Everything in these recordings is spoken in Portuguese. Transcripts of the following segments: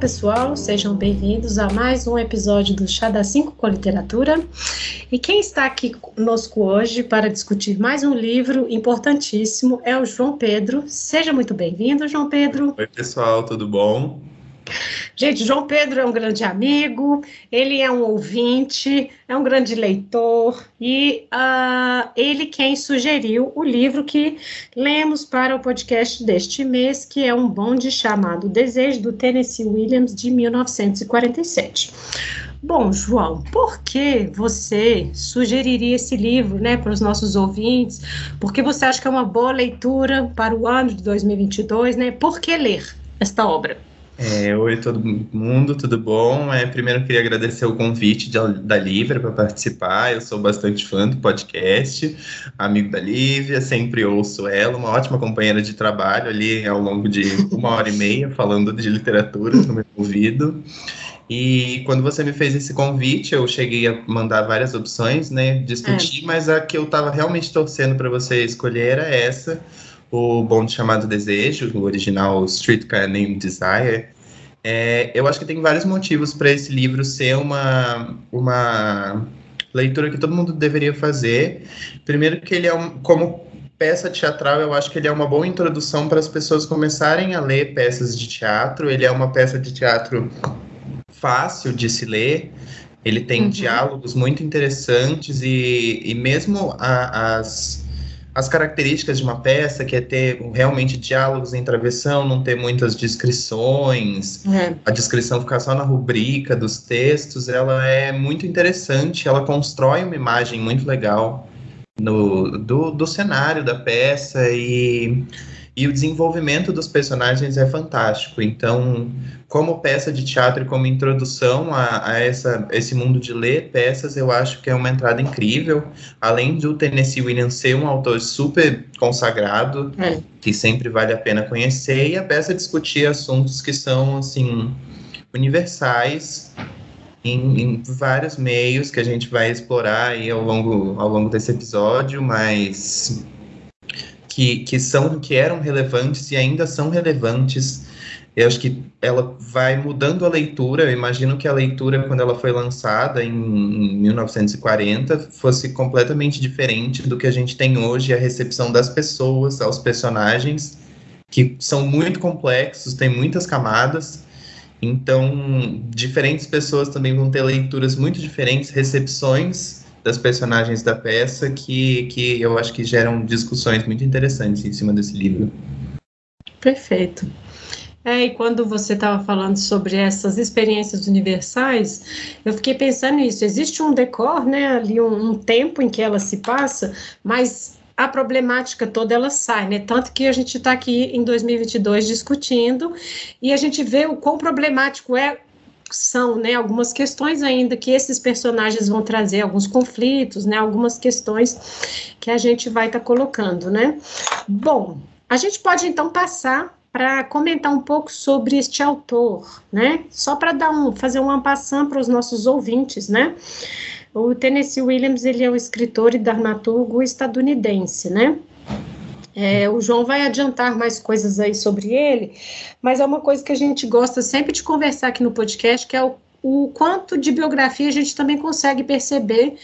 pessoal, sejam bem-vindos a mais um episódio do Chá da 5 com Literatura. E quem está aqui conosco hoje para discutir mais um livro importantíssimo é o João Pedro. Seja muito bem-vindo, João Pedro. Oi, pessoal, tudo bom? Gente, João Pedro é um grande amigo, ele é um ouvinte, é um grande leitor e uh, ele quem sugeriu o livro que lemos para o podcast deste mês, que é um bonde chamado Desejo do Tennessee Williams de 1947. Bom, João, por que você sugeriria esse livro né, para os nossos ouvintes? Por que você acha que é uma boa leitura para o ano de 2022? Né? Por que ler esta obra? É, oi, todo mundo, tudo bom? É, primeiro, eu queria agradecer o convite de, da Lívia para participar. Eu sou bastante fã do podcast, amigo da Lívia, sempre ouço ela, uma ótima companheira de trabalho ali ao longo de uma hora e meia, falando de literatura no meu ouvido. E quando você me fez esse convite, eu cheguei a mandar várias opções, né? Discutir, é. mas a que eu estava realmente torcendo para você escolher era essa o Bonde Chamado Desejo, o original Streetcar Named Desire, é, eu acho que tem vários motivos para esse livro ser uma, uma leitura que todo mundo deveria fazer. Primeiro que ele é um, como peça teatral, eu acho que ele é uma boa introdução para as pessoas começarem a ler peças de teatro. Ele é uma peça de teatro fácil de se ler. Ele tem uhum. diálogos muito interessantes e, e mesmo a, as as características de uma peça, que é ter realmente diálogos em travessão, não ter muitas descrições, é. a descrição ficar só na rubrica dos textos, ela é muito interessante, ela constrói uma imagem muito legal no, do, do cenário da peça e e o desenvolvimento dos personagens é fantástico. Então, como peça de teatro e como introdução a, a essa, esse mundo de ler peças, eu acho que é uma entrada incrível. Além do Tennessee Williams ser um autor super consagrado, é. que sempre vale a pena conhecer, e a peça discutir assuntos que são, assim, universais em, em, vários meios que a gente vai explorar aí ao longo, ao longo desse episódio, mas que, que são que eram relevantes e ainda são relevantes. Eu acho que ela vai mudando a leitura. Eu imagino que a leitura, quando ela foi lançada em, em 1940, fosse completamente diferente do que a gente tem hoje, a recepção das pessoas aos personagens, que são muito complexos, tem muitas camadas. Então, diferentes pessoas também vão ter leituras muito diferentes, recepções das personagens da peça que, que eu acho que geram discussões muito interessantes em cima desse livro. Perfeito. É, e quando você estava falando sobre essas experiências universais, eu fiquei pensando nisso. Existe um decor, né, ali um, um tempo em que ela se passa, mas a problemática toda ela sai, né? Tanto que a gente está aqui em 2022 discutindo e a gente vê o quão problemático é são né, algumas questões ainda que esses personagens vão trazer, alguns conflitos, né, algumas questões que a gente vai estar tá colocando, né? Bom, a gente pode então passar para comentar um pouco sobre este autor, né? Só para dar um, fazer uma passão para os nossos ouvintes, né? O Tennessee Williams ele é o escritor e dramaturgo estadunidense, né? É, o João vai adiantar mais coisas aí sobre ele, mas é uma coisa que a gente gosta sempre de conversar aqui no podcast, que é o, o quanto de biografia a gente também consegue perceber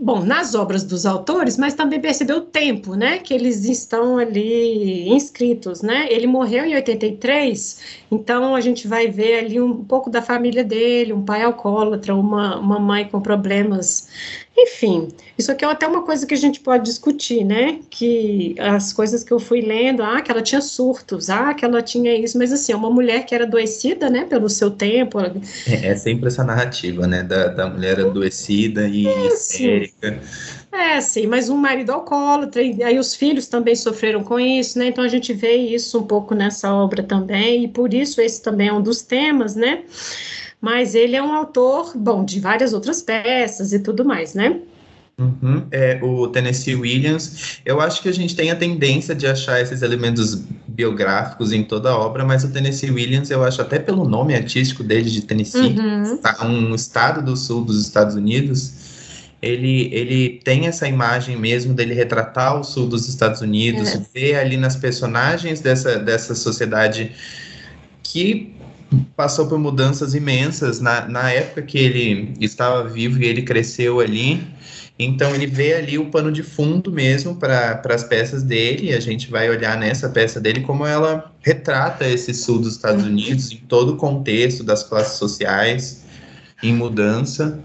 bom, nas obras dos autores, mas também perceber o tempo, né, que eles estão ali inscritos, né? Ele morreu em 83, então a gente vai ver ali um pouco da família dele, um pai alcoólatra, uma, uma mãe com problemas enfim, isso aqui é até uma coisa que a gente pode discutir, né? Que as coisas que eu fui lendo, ah, que ela tinha surtos, ah, que ela tinha isso, mas assim, é uma mulher que era adoecida, né, pelo seu tempo. É, é sempre essa narrativa, né, da, da mulher adoecida e é, histérica. É, sim, mas um marido alcoólatra, e aí os filhos também sofreram com isso, né? Então a gente vê isso um pouco nessa obra também, e por isso esse também é um dos temas, né? Mas ele é um autor, bom, de várias outras peças e tudo mais, né? Uhum. É, o Tennessee Williams, eu acho que a gente tem a tendência de achar esses elementos biográficos em toda a obra, mas o Tennessee Williams, eu acho até pelo nome artístico dele de Tennessee, uhum. Tá, um estado do sul dos Estados Unidos, ele, ele tem essa imagem mesmo dele retratar o sul dos Estados Unidos, é. ver ali nas personagens dessa, dessa sociedade que passou por mudanças imensas na, na época que ele estava vivo e ele cresceu ali. Então ele vê ali o pano de fundo mesmo para as peças dele, e a gente vai olhar nessa peça dele como ela retrata esse sul dos Estados. Unidos em todo o contexto das classes sociais em mudança.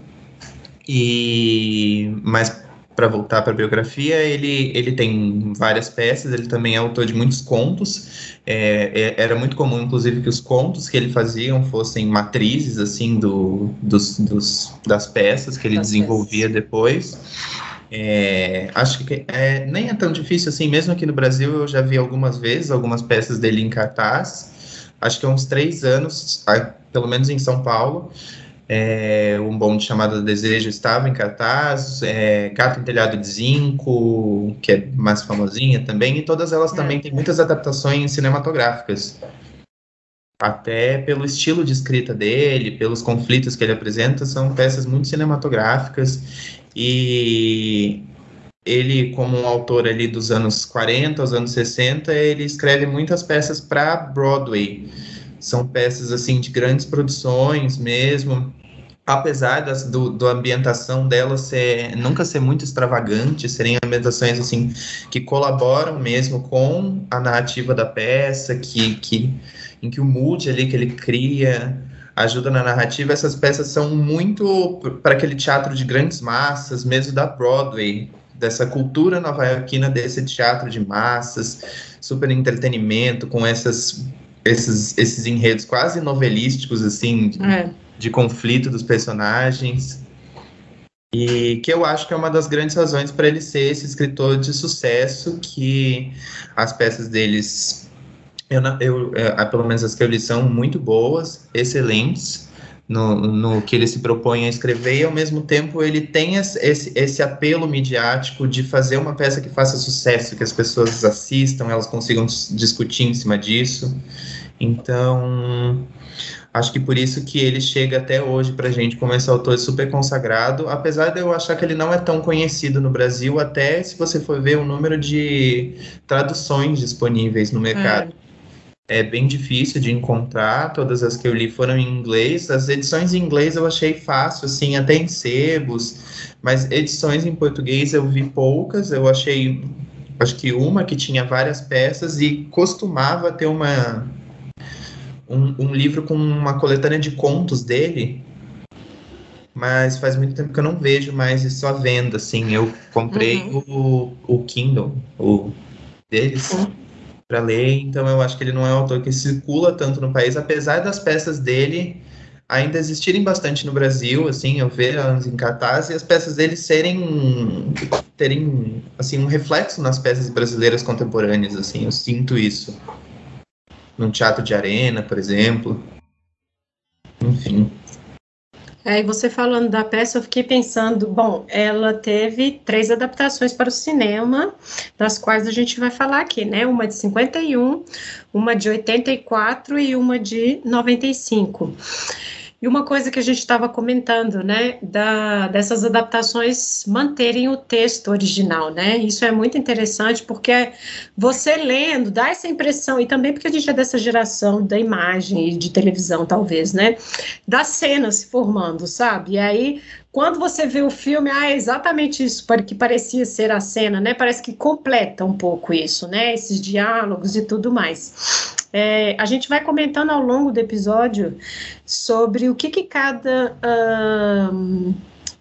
E mas para voltar para a biografia, ele, ele tem várias peças, ele também é autor de muitos contos. É, é, era muito comum, inclusive, que os contos que ele fazia fossem matrizes assim do, dos, dos das peças que ele das desenvolvia peças. depois. É, acho que é, nem é tão difícil assim, mesmo aqui no Brasil eu já vi algumas vezes algumas peças dele em cartaz. Acho que há uns três anos, pelo menos em São Paulo, é, um bonde chamado Desejo estava em cartaz, é, Gato em Telhado de Zinco, que é mais famosinha também, e todas elas é. também têm muitas adaptações cinematográficas. Até pelo estilo de escrita dele, pelos conflitos que ele apresenta, são peças muito cinematográficas. E ele, como um autor ali dos anos 40 aos anos 60, ele escreve muitas peças para Broadway são peças assim de grandes produções mesmo apesar das, do, do ambientação delas ser, nunca ser muito extravagante, serem ambientações assim que colaboram mesmo com a narrativa da peça, que, que em que o mood ali que ele cria ajuda na narrativa. Essas peças são muito para aquele teatro de grandes massas, mesmo da Broadway, dessa cultura nova-iorquina desse teatro de massas, super entretenimento com essas esses, esses enredos quase novelísticos, assim, de, é. de conflito dos personagens. E que eu acho que é uma das grandes razões para ele ser esse escritor de sucesso, que as peças deles, eu, eu, é, pelo menos as que eu li, são muito boas, excelentes, no, no, que ele se propõe a escrever, e ao mesmo tempo ele tem esse, esse apelo midiático de fazer uma peça que faça sucesso, que as pessoas assistam, elas consigam discutir em cima disso. Então, acho que por isso que ele chega até hoje para a gente como esse autor super consagrado, apesar de eu achar que ele não é tão conhecido no Brasil, até se você for ver o número de traduções disponíveis no mercado. É é bem difícil de encontrar. Todas as que eu li foram em inglês. As edições em inglês eu achei fácil, assim, até em sebos. Mas edições em português eu vi poucas. Eu achei, acho que uma que tinha várias peças e costumava ter uma um, um livro com uma coletânea de contos dele. Mas faz muito tempo que eu não vejo mais isso à venda, assim. Eu comprei uhum. o, o Kindle, o deles. Uhum para ler, então eu acho que ele não é um autor que circula tanto no país, apesar das peças dele ainda existirem bastante no Brasil, assim, eu vejo elas em cartaz e as peças dele serem terem assim um reflexo nas peças brasileiras contemporâneas, assim, eu sinto isso. Num teatro de arena, por exemplo. Enfim. E você falando da peça, eu fiquei pensando, bom, ela teve três adaptações para o cinema, das quais a gente vai falar aqui, né? Uma de 51, uma de 84 e uma de 95. E uma coisa que a gente estava comentando, né, da, dessas adaptações manterem o texto original, né? Isso é muito interessante porque você lendo dá essa impressão, e também porque a gente é dessa geração da imagem e de televisão, talvez, né? Da cena se formando, sabe? E aí quando você vê o filme, ah, é exatamente isso que parecia ser a cena, né? Parece que completa um pouco isso, né? Esses diálogos e tudo mais. É, a gente vai comentando ao longo do episódio sobre o que, que cada.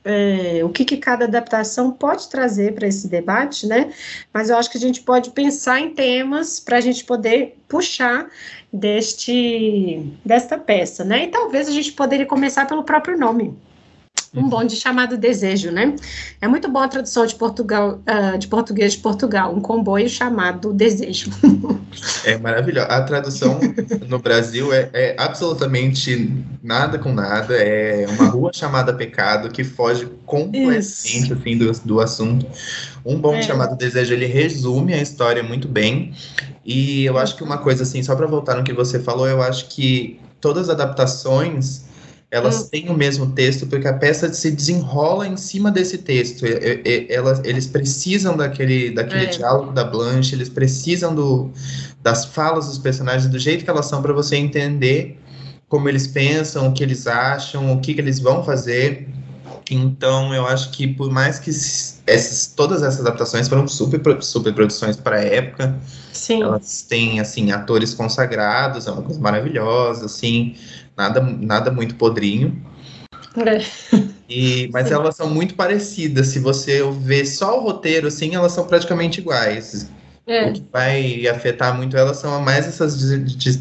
é, o que, que cada adaptação pode trazer para esse debate, né? Mas eu acho que a gente pode pensar em temas para a gente poder puxar deste desta peça, né? E talvez a gente poderia começar pelo próprio nome um bonde chamado Desejo, né? É muito bom a tradução de Portugal, uh, de português de Portugal, um comboio chamado Desejo. É maravilhoso. A tradução no Brasil é, é, absolutamente nada com nada. É uma rua chamada Pecado que foge completamente assim, do, do assunto. Um bonde é. chamado Desejo ele resume a história muito bem. E eu acho que uma coisa assim, só para voltar no que você falou, eu acho que todas as adaptações elas hum. têm o mesmo texto porque a peça se desenrola em cima desse texto. Elas, eles precisam daquele, daquele é. diálogo da Blanche, eles precisam do, das falas dos personagens do jeito que elas são para você entender como eles pensam, o que eles acham, o que, que eles vão fazer. Então, eu acho que por mais que essas, todas essas adaptações foram super, super produções para a época, Sim. elas têm assim atores consagrados, é uma coisa maravilhosa, assim, nada, nada muito podrinho. É. E, mas elas são muito parecidas. Se você ver só o roteiro, assim, elas são praticamente iguais. É. O que vai afetar muito elas são mais essas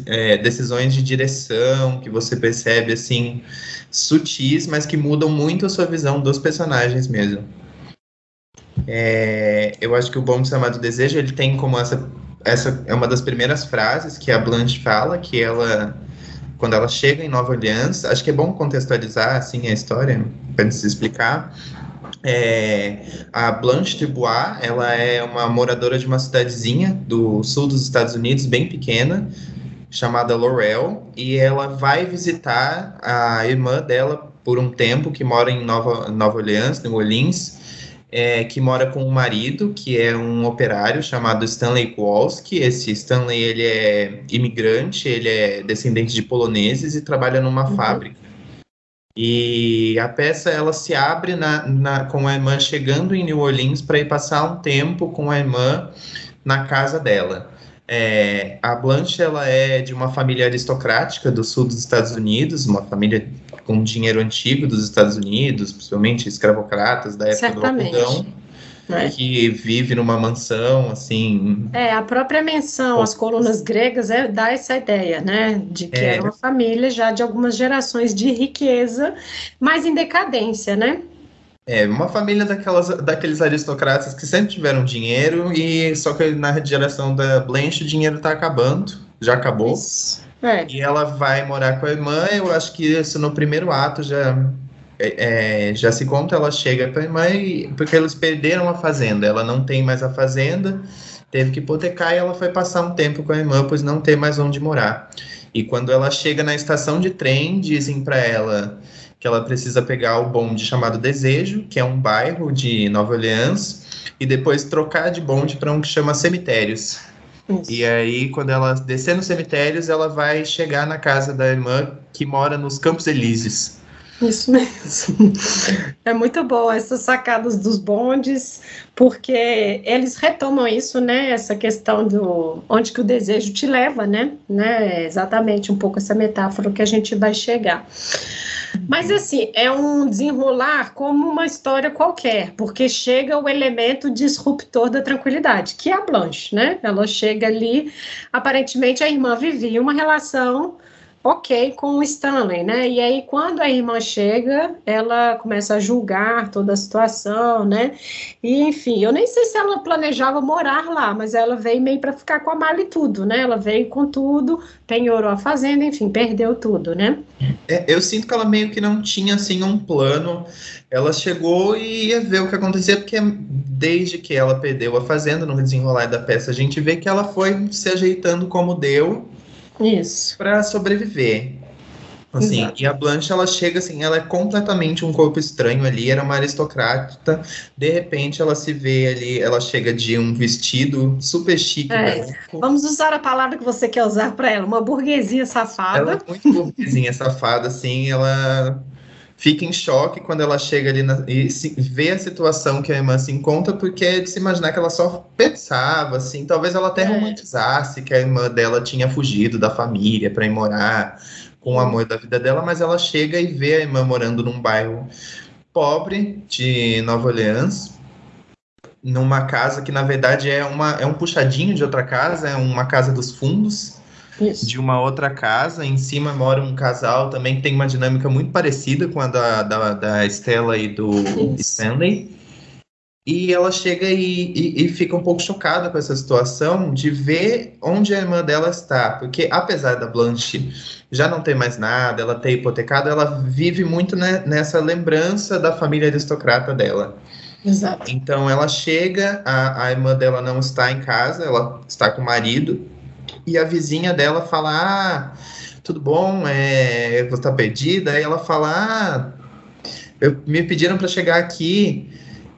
é, decisões de direção que você percebe, assim, sutis, mas que mudam muito a sua visão dos personagens mesmo. É, eu acho que o Bom de Chamado Desejo, ele tem como essa, essa é uma das primeiras frases que a Blanche fala, que ela, quando ela chega em Nova Orleans, acho que é bom contextualizar, assim, a história, para se explicar, é, a Blanche Dubois, ela é uma moradora de uma cidadezinha do sul dos Estados Unidos, bem pequena, chamada Laurel, e ela vai visitar a irmã dela por um tempo, que mora em Nova, Nova Orleans, New Orleans, é, que mora com o marido, que é um operário chamado Stanley Kowalski. Esse Stanley, ele é imigrante, ele é descendente de poloneses e trabalha numa uhum. fábrica. E a peça, ela se abre na, na, com a irmã chegando em New Orleans para ir passar um tempo com a irmã na casa dela. É, a Blanche ela é de uma família aristocrática do sul dos Estados Unidos, uma família com dinheiro antigo dos Estados Unidos, principalmente escravocratas da época Certamente. do algodão, né? que vive numa mansão, assim... É, a própria menção, as colunas gregas, é, dá essa ideia, né, de que é. era uma família já de algumas gerações de riqueza, mas em decadência, né? É, uma família daquelas, daqueles aristocratas que sempre tiveram dinheiro e só que na geração da Blanche o dinheiro tá acabando, já acabou. É. E ela vai morar com a irmã, eu acho que isso no primeiro ato já é, é já se conta, ela chega para a irmã e, porque eles perderam a fazenda, ela não tem mais a fazenda, teve que hipotecar e ela foi passar um tempo com a irmã, pois não tem mais onde morar. E quando ela chega na estação de trem, dizem para ela que ela precisa pegar o bonde chamado Desejo, que é um bairro de Nova Orleans, e depois trocar de bonde para um que chama Cemitérios. Isso. E aí, quando ela descer nos cemitérios, ela vai chegar na casa da irmã que mora nos Campos Elíseos. Isso mesmo. É muito bom essas sacadas dos bondes, porque eles retomam isso, né? Essa questão do onde que o desejo te leva, né? né? Exatamente um pouco essa metáfora que a gente vai chegar. Mas assim, é um desenrolar como uma história qualquer, porque chega o elemento disruptor da tranquilidade, que é a Blanche, né? Ela chega ali, aparentemente a irmã vivia uma relação ok com o Stanley, né? E aí, quando a irmã chega, ela começa a julgar toda a situação, né? E, enfim, eu nem sei se ela planejava morar lá, mas ela veio meio para ficar com a mala e tudo, né? Ela veio com tudo, penhorou a fazenda, enfim, perdeu tudo, né? É, eu sinto que ela meio que não tinha, assim, um plano. Ela chegou e ia ver o que acontecia, porque desde que ela perdeu a fazenda, no desenrolar da peça, a gente vê que ela foi se ajeitando como deu isso. Para sobreviver. Assim, Exato. e a Blanche, ela chega assim, ela é completamente um corpo estranho ali, era uma aristocrata, de repente ela se vê ali, ela chega de um vestido super chique. É. Vamos usar a palavra que você quer usar para ela, uma burguesia safada. Ela é muito burguesinha safada, assim, ela fica em choque quando ela chega ali na, e se, vê a situação que a irmã se encontra, porque é de se imaginar que ela só pensava, assim, talvez ela até é. romantizasse que a irmã dela tinha fugido da família para ir morar com o amor da vida dela, mas ela chega e vê a irmã morando num bairro pobre de Nova Orleans, numa casa que na verdade é, uma, é um puxadinho de outra casa, é uma casa dos fundos, isso. de uma outra casa. Em cima mora um casal também que tem uma dinâmica muito parecida com a da, da, da Stella e do Isso. Stanley. E ela chega e, e, e, fica um pouco chocada com essa situação de ver onde a irmã dela está. Porque, apesar da Blanche já não ter mais nada, ela ter hipotecado, ela vive muito né, nessa lembrança da família aristocrata dela. Exato. Então, ela chega, a, a irmã dela não está em casa, ela está com o marido e a vizinha dela fala: Ah, tudo bom? É, você tá perdida? Aí ela fala: Ah, eu, me pediram para chegar aqui.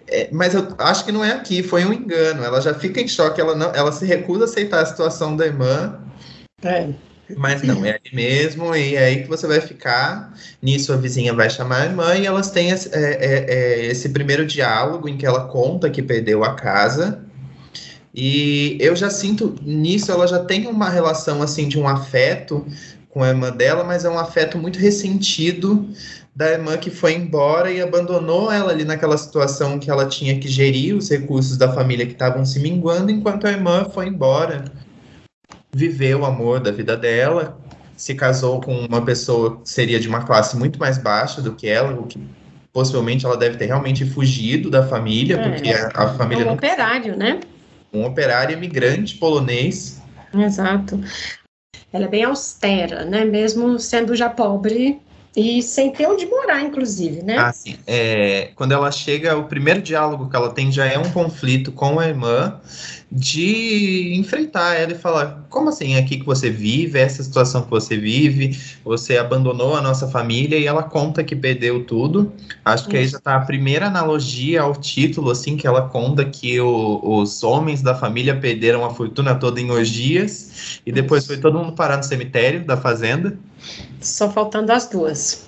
É, mas eu acho que não é aqui, foi um engano. Ela já fica em choque, ela, não, ela se recusa a aceitar a situação da irmã. É. Mas não, é ali mesmo, e é aí que você vai ficar. Nisso a vizinha vai chamar a irmã e elas têm esse, é, é, é, esse primeiro diálogo em que ela conta que perdeu a casa. E eu já sinto nisso, ela já tem uma relação assim de um afeto com a irmã dela, mas é um afeto muito ressentido da irmã que foi embora e abandonou ela ali naquela situação que ela tinha que gerir os recursos da família que estavam se minguando, enquanto a irmã foi embora viveu o amor da vida dela, se casou com uma pessoa que seria de uma classe muito mais baixa do que ela, o que possivelmente ela deve ter realmente fugido da família, é, porque a, a família. Um operário, né? Um operário imigrante polonês. Exato. Ela é bem austera, né? Mesmo sendo já pobre, e sem ter onde morar, inclusive, né? Ah, sim. É, quando ela chega, o primeiro diálogo que ela tem já é um conflito com a irmã de enfrentar ela e falar: como assim? É aqui que você vive, essa situação que você vive, você abandonou a nossa família? E ela conta que perdeu tudo. Acho que aí já tá a primeira analogia ao título, assim, que ela conta que o, os homens da família perderam a fortuna toda em orgias e depois foi todo mundo parar no cemitério da fazenda. Só faltando as duas.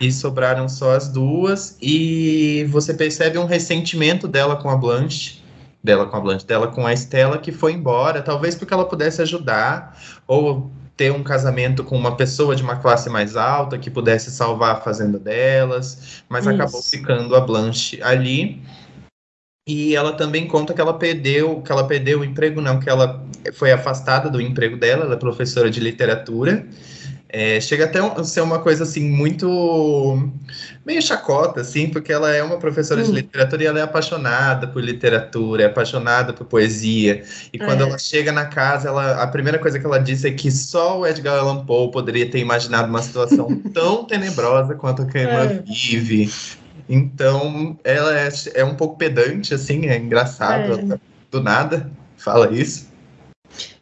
E sobraram só as duas, e você percebe um ressentimento dela com a Blanche, dela com a Blanche, dela com a Estela, que foi embora, talvez porque ela pudesse ajudar, ou ter um casamento com uma pessoa de uma classe mais alta que pudesse salvar a fazenda delas, mas Isso. acabou ficando a Blanche ali. E ela também conta que ela perdeu, que ela perdeu o emprego, não, que ela foi afastada do emprego dela, ela é professora de literatura é, chega até a ser uma coisa assim muito meio chacota, assim, porque ela é uma professora hum. de literatura e ela é apaixonada por literatura, é apaixonada por poesia. E quando é. ela chega na casa, ela, a primeira coisa que ela diz é que só o Edgar Allan Poe poderia ter imaginado uma situação tão tenebrosa quanto a que a irmã é. vive. Então, ela é, é um pouco pedante, assim, é engraçado. É. Do nada, fala isso.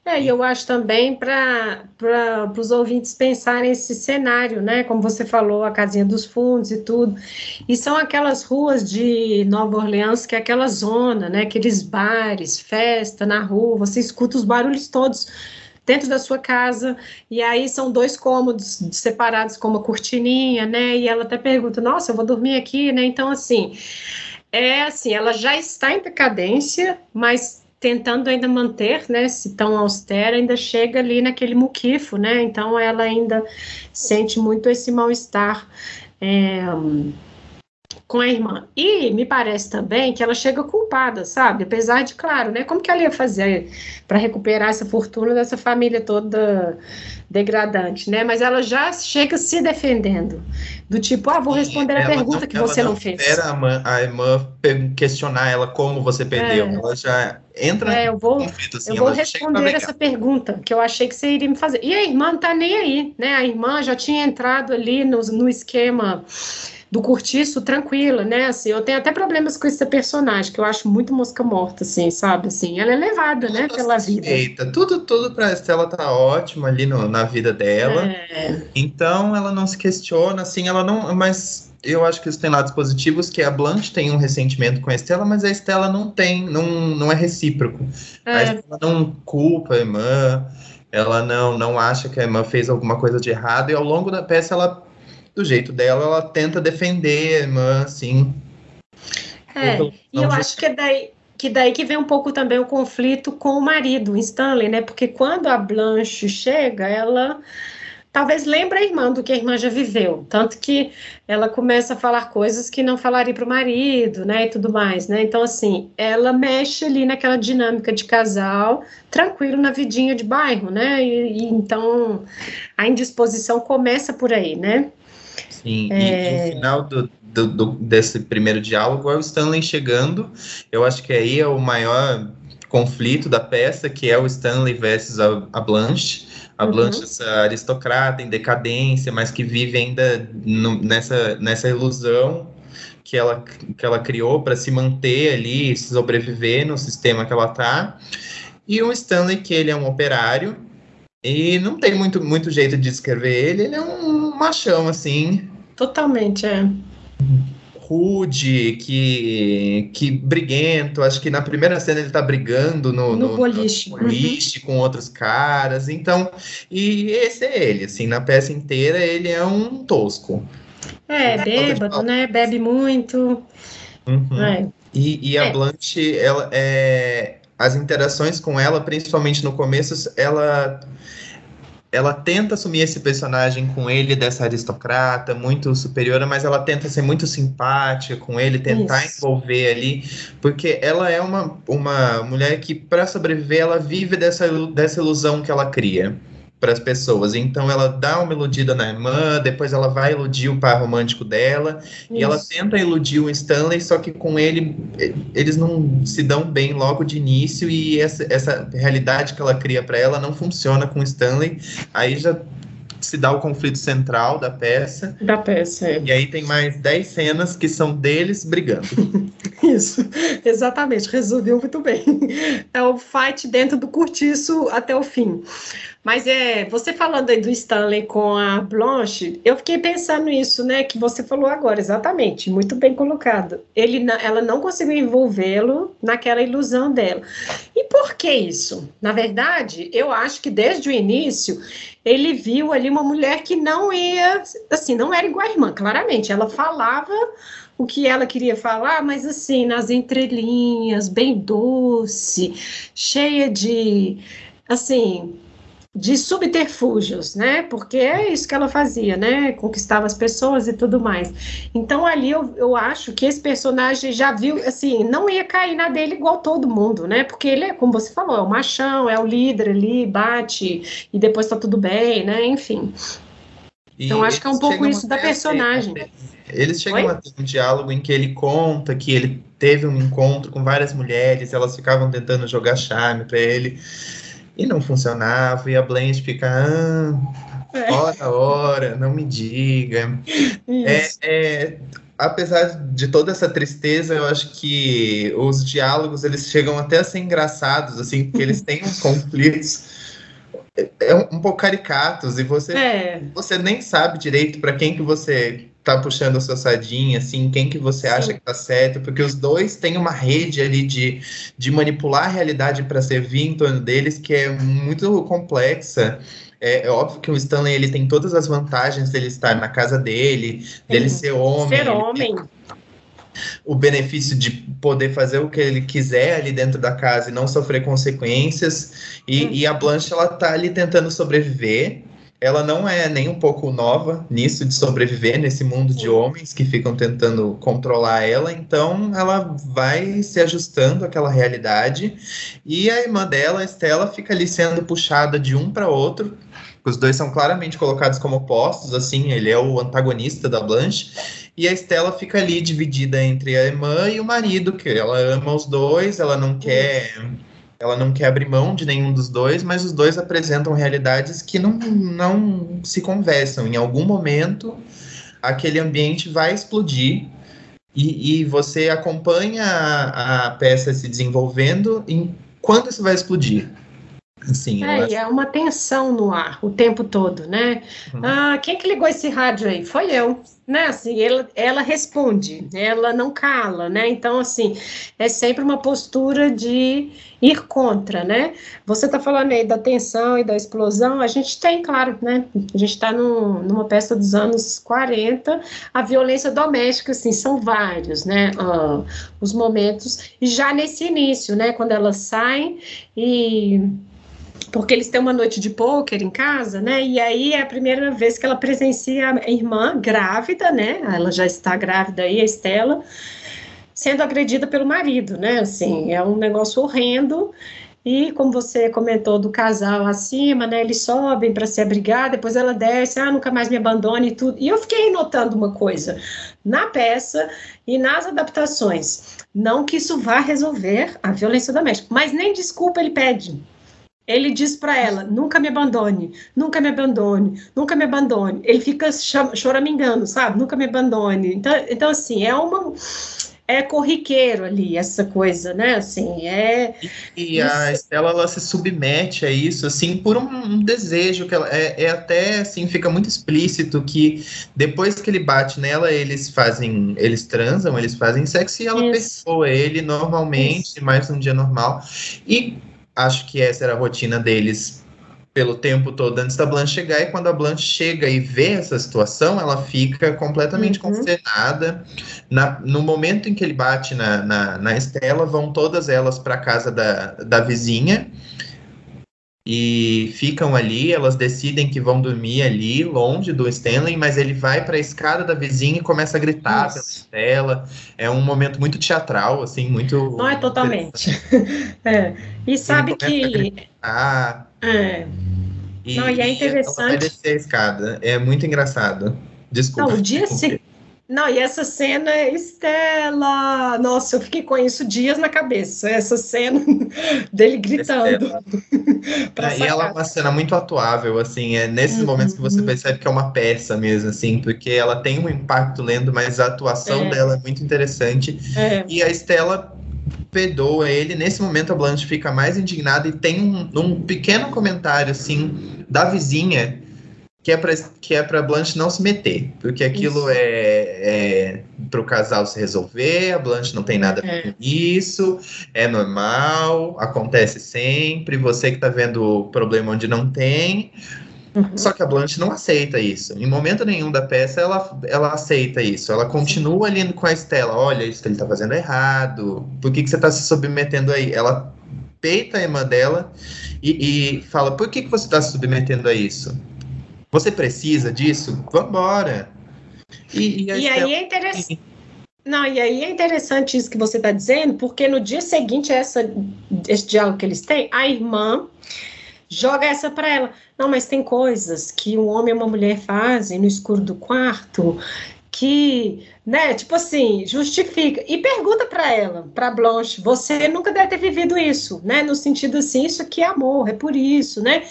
É, e eu acho também para os ouvintes pensarem esse cenário, né? Como você falou, a casinha dos fundos e tudo. E são aquelas ruas de Nova Orleans, que é aquela zona, né? Aqueles bares, festa na rua, você escuta os barulhos todos dentro da sua casa, e aí são dois cômodos separados com uma cortininha, né? E ela até pergunta: Nossa, eu vou dormir aqui, né? Então, assim, é assim, ela já está em decadência, mas tentando ainda manter, né, se tão austera, ainda chega ali naquele muquifo, né, então ela ainda sente muito esse mal-estar é, com a irmã. E me parece também que ela chega culpada, sabe, apesar de, claro, né, como que ela ia fazer para recuperar essa fortuna dessa família toda degradante, né, mas ela já chega se defendendo, do tipo, ah, vou responder a pergunta não, que você não, não fez. Espera a, a irmã questionar ela como você perdeu. É. Ela já entra é, eu vou, conflito, assim, Eu vou responder essa pergunta que eu achei que você iria me fazer. E a irmã não tá nem aí, né? A irmã já tinha entrado ali no, no esquema do curtiço tranquila, né? Assim, eu tenho até problemas com essa personagem, que eu acho muito mosca morta, assim, sabe? Assim, ela é levada, né, pela vida. Eita, tudo, tudo pra Estela tá ótimo ali no, na vida dela. É. Então ela não se questiona, assim, ela não. Mas eu acho que isso tem lados positivos, que a Blanche tem um ressentimento com a Estela, mas a Estela não tem, não, não é recíproco. É. A Estela não culpa a irmã, ela não, não acha que a irmã fez alguma coisa de errado, e ao longo da peça ela do jeito dela, ela tenta defender a irmã, assim. É, e eu acho que é daí que daí que vem um pouco também o conflito com o marido, Stanley, né? Porque quando a Blanche chega, ela talvez lembre a irmã do que a irmã já viveu, tanto que ela começa a falar coisas que não falaria para o marido, né, e tudo mais, né? Então assim, ela mexe ali naquela dinâmica de casal, tranquilo na vidinha de bairro, né? E, e então a indisposição começa por aí, né? Sim, é... e, no final do, do, do, desse primeiro diálogo é o Stanley chegando. Eu acho que aí é o maior conflito da peça, que é o Stanley versus a, a Blanche. A uhum. Blanche, essa aristocrata em decadência, mas que vive ainda no, nessa, nessa ilusão que ela, que ela criou para se manter ali, se sobreviver no sistema que ela tá. E o Stanley, que ele é um operário, e não tem muito, muito jeito de descrever ele, ele é um machão, assim, Totalmente, é. rude, que, que briguento. Acho que na primeira cena ele tá brigando no, no, no boliche, no boliche uhum. com outros caras. Então, e esse é ele, assim, na peça inteira ele é um tosco. É, bêbado, né? Bebe muito. Uhum. É. E, e a é. Blanche, ela é, as interações com ela, principalmente no começo, ela ela tenta assumir esse personagem com ele dessa aristocrata muito superior, mas ela tenta ser muito simpática com ele, tentar Isso. envolver ali, porque ela é uma, uma mulher que para sobreviver ela vive dessa, dessa ilusão que ela cria para as pessoas. Então ela dá uma iludida na irmã, depois ela vai iludir o par romântico dela Isso. e ela tenta iludir o Stanley, só que com ele eles não se dão bem logo de início e essa, essa realidade que ela cria para ela não funciona com o Stanley. Aí já se dá o conflito central da peça. Da peça, é. E aí tem mais 10 cenas que são deles brigando. Isso, exatamente, resolveu muito bem. É o fight dentro do curtiço até o fim. Mas é, você falando aí do Stanley com a Blanche, eu fiquei pensando nisso, né, que você falou agora, exatamente, muito bem colocado. Ele, ela não conseguiu envolvê-lo naquela ilusão dela. E por que isso? Na verdade, eu acho que desde o início ele viu ali uma mulher que não ia, assim, não era igual a irmã, claramente. Ela falava o que ela queria falar, mas assim, nas entrelinhas, bem doce, cheia de, assim, de subterfúgios, né? Porque é isso que ela fazia, né? Conquistava as pessoas e tudo mais. Então ali eu, eu acho que esse personagem já viu, assim, não ia cair na dele igual todo mundo, né? Porque ele é, como você falou, é o machão, é o líder ali, bate e depois tá tudo bem, né? Enfim. E então acho que é um pouco isso da personagem. Ter, eles chegam Oi? a ter um diálogo em que ele conta que ele teve um encontro com várias mulheres, elas ficavam tentando jogar charme para ele e não funcionava, e a Blanche fica, ah, é. ora, ora, não me diga. É, é, apesar de toda essa tristeza, eu acho que os diálogos, eles chegam até a ser engraçados, assim, porque eles têm uns conflitos é um pouco caricatos e você é. você nem sabe direito para quem que você tá puxando a sua sardinha, assim, quem que você Sim. acha que tá certo, porque os dois têm uma rede ali de, de manipular a realidade para servir em torno deles que é muito complexa. É, é, óbvio que o Stanley ele tem todas as vantagens dele estar na casa dele, Sim. dele ser homem. Ser homem. O benefício de poder fazer o que ele quiser ali dentro da casa e não sofrer consequências. E, hum. e a Blanche, ela tá ali tentando sobreviver ela não é nem um pouco nova nisso de sobreviver nesse mundo de homens que ficam tentando controlar ela, então ela vai se ajustando àquela realidade e a irmã dela, a Estela, fica ali sendo puxada de um para outro. Os dois são claramente colocados como opostos, assim, ele é o antagonista da Blanche, e a Estela fica ali dividida entre a irmã e o marido, que ela ama os dois, ela não quer ela não quer abrir mão de nenhum dos dois, mas os dois apresentam realidades que não, não se conversam. Em algum momento, aquele ambiente vai explodir e, e você acompanha a, a, peça se desenvolvendo em quando isso vai explodir. Sim, é, acho... é uma tensão no ar o tempo todo, né? Uhum. Ah, quem que ligou esse rádio aí? Foi eu, né? Assim, ela, ela responde, ela não cala, né? Então, assim, é sempre uma postura de ir contra, né? Você está falando aí da tensão e da explosão, a gente tem, claro, né? A gente está numa peça dos anos 40, a violência doméstica, assim, são vários, né? Uh, os momentos, e já nesse início, né? Quando elas saem e porque eles têm uma noite de pôquer em casa, né? E aí é a primeira vez que ela presencia a irmã grávida, né? Ela já está grávida aí, a Estela, sendo agredida pelo marido, né? Assim, é um negócio horrendo. E como você comentou do casal acima, né? Eles sobem para se abrigar, depois ela desce, ah, nunca mais me abandone e tudo. E eu fiquei notando uma coisa na peça e nas adaptações. Não que isso vá resolver a violência doméstica, mas nem desculpa ele pede. Ele diz para ela: nunca me abandone, nunca me abandone, nunca me abandone. Ele fica choramingando, sabe? Nunca me abandone. Então, então assim, é uma. é corriqueiro ali, essa coisa, né? Assim, é. E, e a Estela ela se submete a isso, assim, por um, um desejo que ela é, é, até assim, fica muito explícito que depois que ele bate nela, eles fazem, eles transam, eles fazem sexo e ela isso. perdoa ele normalmente, isso. mais um dia normal. E acho que essa era a rotina deles pelo tempo todo antes da Blanche chegar, e quando a Blanche chega e vê essa situação, ela fica completamente uhum. consternada. Na, no momento em que ele bate na, na, na Estela, vão todas elas para a casa da, da vizinha e ficam ali. Elas decidem que vão dormir ali, longe do Stanley, mas ele vai para a escada da vizinha e começa a gritar Nossa. pela Estela. É um momento muito teatral, assim, muito. Não é totalmente. é. E sabe que. Ah, é. E, não, e é interessante. Ela vai descer a escada. É muito engraçado. Desculpa. Não, o dia seguinte. Não, e essa cena, Estela! Nossa, eu fiquei com isso dias na cabeça. Essa cena dele gritando. é, e ela é uma cena muito atuável, assim, é nesses uhum. momentos que você percebe que é uma peça mesmo, assim, porque ela tem um impacto lendo, mas a atuação é. dela é muito interessante. É. E a Estela perdoa ele. Nesse momento, a Blanche fica mais indignada e tem um, um pequeno comentário, assim, da vizinha que é para que é para Blanche não se meter, porque aquilo é, é para o casal se resolver. A Blanche não tem nada a ver é. com isso, é normal, acontece sempre. Você que está vendo o problema onde não tem, Uhum. Só que a Blanche não aceita isso. Em momento nenhum da peça ela, ela aceita isso. Ela continua ali com a Estela. Olha, isso que ele tá fazendo errado. Por que, que você tá se submetendo aí? Ela peita a irmã dela e, e fala: Por que, que você tá se submetendo a isso? Você precisa disso? Vambora. E, e, e aí é interessante. Não, e aí é interessante isso que você está dizendo, porque no dia seguinte a essa, esse diálogo que eles têm, a irmã joga essa para ela. Não, mas tem coisas que um homem e uma mulher fazem no escuro do quarto que, né, tipo assim, justifica. E pergunta para ela, para Blanche, você nunca deve ter vivido isso, né? No sentido assim, isso aqui é amor, é por isso, né?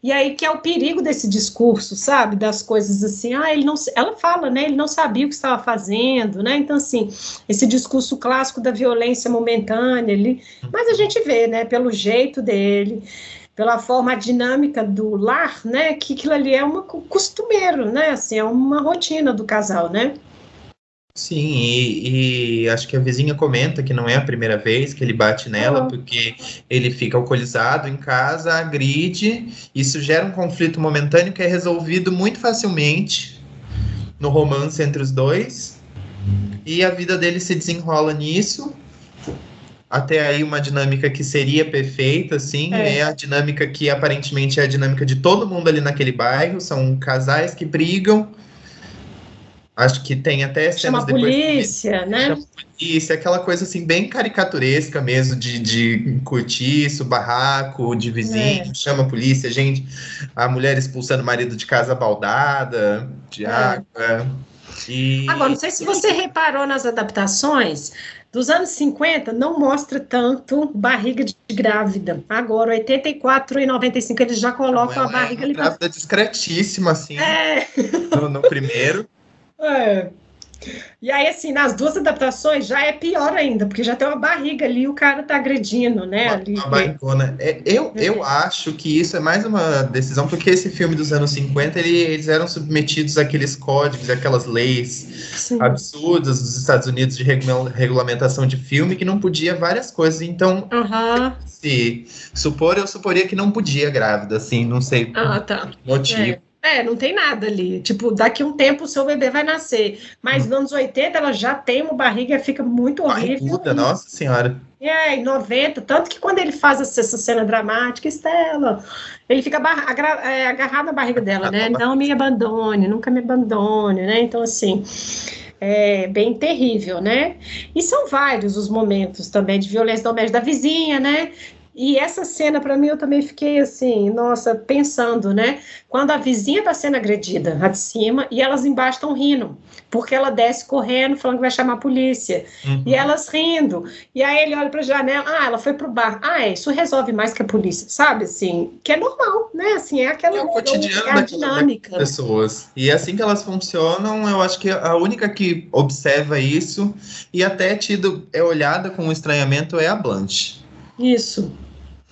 E aí que é o perigo desse discurso, sabe? Das coisas assim, ah, ele não, ela fala, né? Ele não sabia o que estava fazendo, né? Então assim, esse discurso clássico da violência momentânea, ele, mas a gente vê, né, pelo jeito dele, pela forma dinâmica do lar, né, que aquilo ali é uma costumeiro, né, assim, é uma rotina do casal, né? Sim, e, e, acho que a vizinha comenta que não é a primeira vez que ele bate nela, uhum. porque ele fica alcoolizado em casa, agride, isso gera um conflito momentâneo que é resolvido muito facilmente no romance entre os dois, e a vida dele se desenrola nisso, até aí uma dinâmica que seria perfeita, assim, é. é. a dinâmica que aparentemente é a dinâmica de todo mundo ali naquele bairro, são casais que brigam, acho que tem até cenas chama depois polícia, que, né? Chama polícia, aquela coisa assim bem caricaturesca mesmo de, de cortiço, barraco, de vizinho, é. chama a polícia, gente, a mulher expulsando o marido de casa baldada, de é. água. E... Agora, não sei se você reparou nas adaptações, dos anos 50 não mostra tanto barriga de grávida. Agora, 84 e 95, eles já colocam a barriga é ali. Grávida discretíssima, assim. É. No, no primeiro. É. E aí, assim, nas duas adaptações já é pior ainda, porque já tem uma barriga ali e o cara tá agredindo, né? Uma, ali. uma barrigona. É, eu, é. eu acho que isso é mais uma decisão, porque esse filme dos anos 50, ele, eles eram submetidos àqueles códigos, àquelas leis Sim. absurdas dos Estados Unidos de regulamentação de filme, que não podia várias coisas. Então, uhum. se supor, eu suporia que não podia grávida, assim, não sei ah, tá. motivo. É. É, não tem nada ali. Tipo, daqui a um tempo o seu bebê vai nascer. Mas hum. nos anos 80 ela já tem uma barriga, fica muito horrível. Barriguda, nossa senhora. É, em 90, tanto que quando ele faz essa cena dramática, Estela, ele fica é, agarrado na barriga dela, né? Não me abandone, nunca me abandone, né? Então, assim, é bem terrível, né? E são vários os momentos também de violência doméstica da vizinha, né? E essa cena, para mim, eu também fiquei assim, nossa, pensando, né? Quando a vizinha está sendo agredida, a de cima, e elas embaixo estão rindo, porque ela desce correndo, falando que vai chamar a polícia. Uhum. E elas rindo. E aí ele olha para a janela, ah, ela foi pro bar. Ah, é, isso resolve mais que a polícia, sabe? Assim, que é normal, né? Assim, é aquela é o cotidiano é a dinâmica. pessoas. E é assim que elas funcionam, eu acho que a única que observa isso e até tido é olhada com estranhamento é a Blanche. Isso.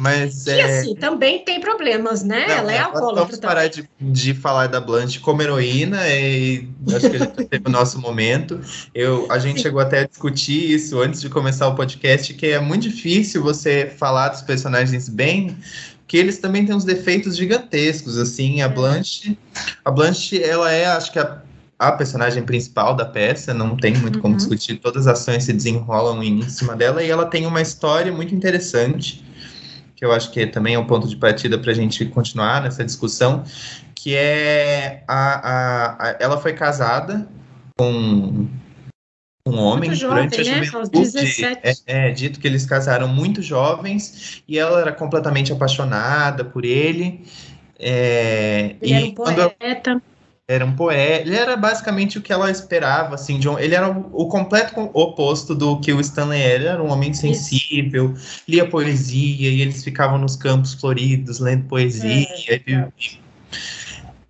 Mas que é... assim, também tem problemas, né? Não, ela é alcoólatra. Vamos parar de, de falar da Blanche como heroína e acho que a gente teve o nosso momento. Eu, a gente Sim. chegou até a discutir isso antes de começar o podcast, que é muito difícil você falar dos personagens bem, que eles também têm uns defeitos gigantescos, assim, a é. Blanche, a Blanche, ela é, acho que a a personagem principal da peça, não tem muito como uhum. discutir, todas as ações se desenrolam em cima dela e ela tem uma história muito interessante, que eu acho que também é um ponto de partida para a gente continuar nessa discussão, que é a, a, a ela foi casada com um homem muito durante jovem, a né? juventude. É, é, dito que eles casaram muito jovens e ela era completamente apaixonada por ele. É, ele e era um poeta era um poeta, ele era basicamente o que ela esperava, assim, de um, ele era o, o, completo oposto do que o Stanley era, era um homem sensível, Isso. lia poesia, e eles ficavam nos campos floridos, lendo poesia, é, é.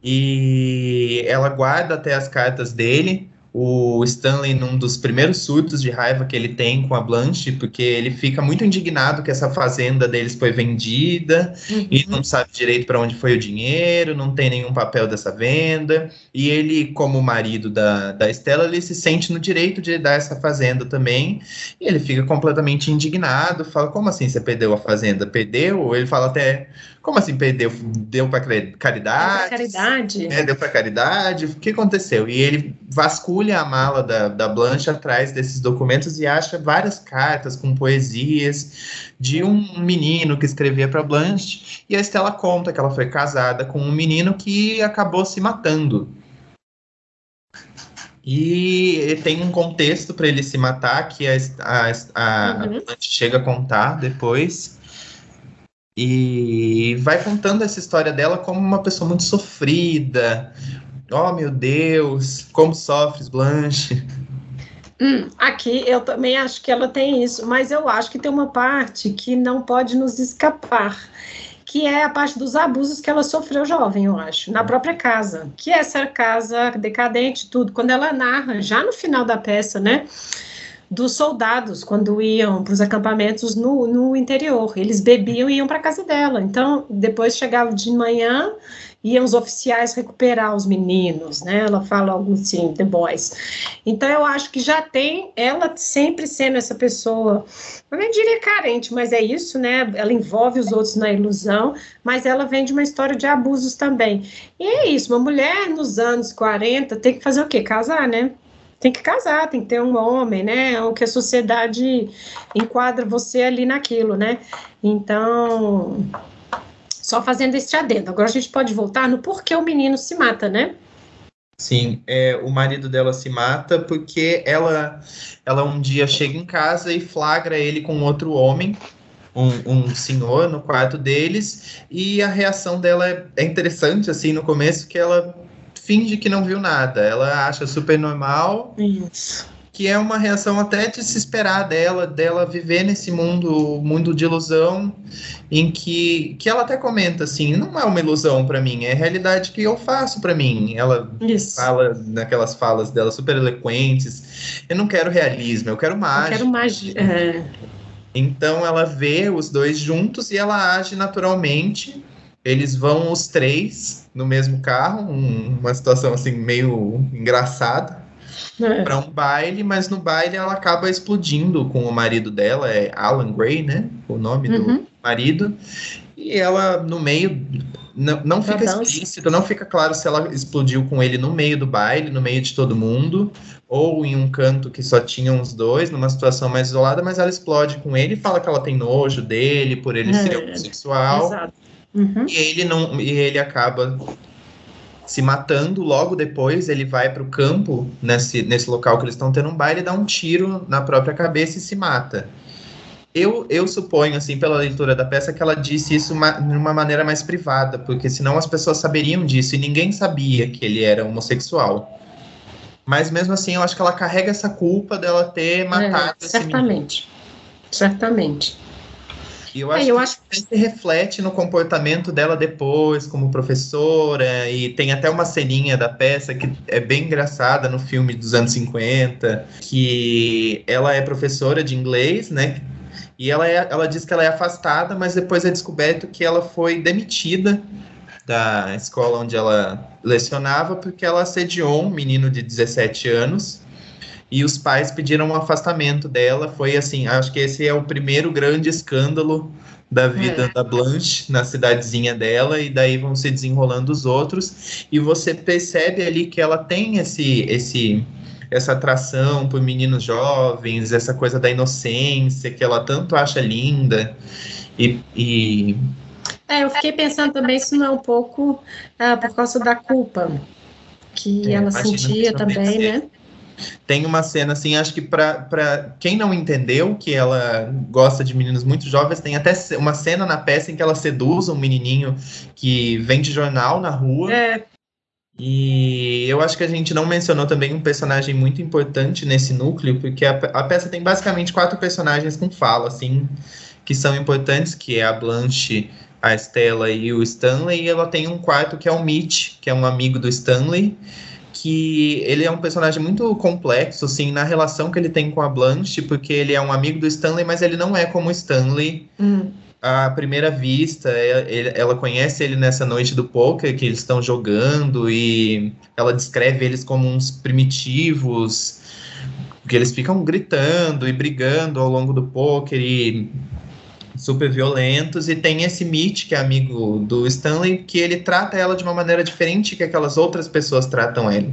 e ela guarda até as cartas dele, o Stanley num dos primeiros surtos de raiva que ele tem com a Blanche, porque ele fica muito indignado que essa fazenda deles foi vendida uhum. e não sabe direito para onde foi o dinheiro, não tem nenhum papel dessa venda. E ele, como marido da, da Estela, ele se sente no direito de dar essa fazenda também. E ele fica completamente indignado, fala: Como assim você perdeu a fazenda? Perdeu? Ele fala até como assim perdeu? Deu para caridade? Deu para caridade. É, deu para caridade. O que aconteceu? E ele vasculha a mala da, da Blanche atrás desses documentos e acha várias cartas com poesias de um menino que escrevia para Blanche. E a Estela conta que ela foi casada com um menino que acabou se matando. E tem um contexto para ele se matar que a, a, a, uhum. a Blanche chega a contar depois e vai contando essa história dela como uma pessoa muito sofrida. Oh, meu Deus, como sofres, Blanche. Hum, aqui eu também acho que ela tem isso, mas eu acho que tem uma parte que não pode nos escapar, que é a parte dos abusos que ela sofreu jovem, eu acho, na própria casa, que é essa casa decadente, tudo. Quando ela narra, já no final da peça, né? Dos soldados quando iam para os acampamentos no, no interior. Eles bebiam e iam para casa dela. Então, depois chegava de manhã, iam os oficiais recuperar os meninos, né? Ela fala algo assim, the boys. Então, eu acho que já tem ela sempre sendo essa pessoa, eu nem diria carente, mas é isso, né? Ela envolve os outros na ilusão, mas ela vem de uma história de abusos também. E é isso, uma mulher nos anos 40 tem que fazer o quê? Casar, né? Tem que casar, tem que ter um homem, né? O que a sociedade enquadra você ali naquilo, né? Então, só fazendo esse adendo. Agora a gente pode voltar no porquê o menino se mata, né? Sim, é, o marido dela se mata porque ela, ela um dia chega em casa e flagra ele com outro homem, um, um senhor no quarto deles, e a reação dela é, é interessante, assim, no começo, que ela finge que não viu nada. Ela acha super normal. Isso. Que é uma reação até de se esperar dela, dela viver nesse mundo, mundo de ilusão, em que, que ela até comenta assim, não é uma ilusão para mim, é a realidade que eu faço para mim. Ela Isso. fala naquelas falas dela super eloquentes. Eu não quero realismo, eu quero mágica. Eu quero mágica. É. Então ela vê os dois juntos e ela age naturalmente. Eles vão os três no mesmo carro, um, uma situação assim meio engraçada. É. para um baile, mas no baile ela acaba explodindo com o marido dela, é Alan Gray, né? O nome uhum. do marido. E ela, no meio, não, não fica explícito, não fica claro se ela explodiu com ele no meio do baile, no meio de todo mundo, ou em um canto que só tinha os dois, numa situação mais isolada, mas ela explode com ele e fala que ela tem nojo dele, por ele é, ser homossexual. Exato. Uhum. E ele não, e ele acaba se matando. Logo depois, ele vai para o campo nesse, nesse local que eles estão tendo um baile, dá um tiro na própria cabeça e se mata. eu, eu suponho, assim, pela leitura da peça, que ela disse isso uma, de uma maneira mais privada, porque senão as pessoas saberiam disso e ninguém sabia que ele era homossexual. Mas mesmo assim, eu acho que ela carrega essa culpa dela ter matado é, certamente. Certamente. E eu acho é, eu que acho... isso se reflete no comportamento dela depois, como professora, e tem até uma ceninha da peça que é bem engraçada no filme dos anos 50, que ela é professora de inglês, né? E ela, é, ela diz que ela é afastada, mas depois é descoberto que ela foi demitida da escola onde ela lecionava porque ela assediou um menino de 17 anos e os pais pediram um afastamento dela. Foi assim, acho que esse é o primeiro grande escândalo da vida é. da Blanche na cidadezinha dela, e daí vão se desenrolando os outros, e você percebe ali que ela tem esse, esse essa atração por meninos jovens, essa coisa da inocência que ela tanto acha linda, e, e... É, eu fiquei pensando também se não é um pouco ah, por causa da culpa que é, ela sentia também, né? Tem uma cena assim, acho que para quem não entendeu que ela gosta de meninos muito jovens, tem até uma cena na peça em que ela seduz um menininho que vende jornal na rua. É. E eu acho que a gente não mencionou também um personagem muito importante nesse núcleo, porque a, a peça tem basicamente quatro personagens com fala, assim, que são importantes, que é a Blanche, a Estela e o Stanley, e ela tem um quarto que é o Mitch, que é um amigo do Stanley, que ele é um personagem muito complexo, assim, na relação que ele tem com a Blanche, porque ele é um amigo do Stanley, mas ele não é como o Stanley. Hum. À primeira vista, é, ela conhece ele nessa noite do poker que eles estão jogando e ela descreve eles como uns primitivos, porque eles ficam gritando e brigando ao longo do poker e super violentos, e tem esse Mitch, que é amigo do Stanley, que ele trata ela de uma maneira diferente que aquelas outras pessoas tratam ele.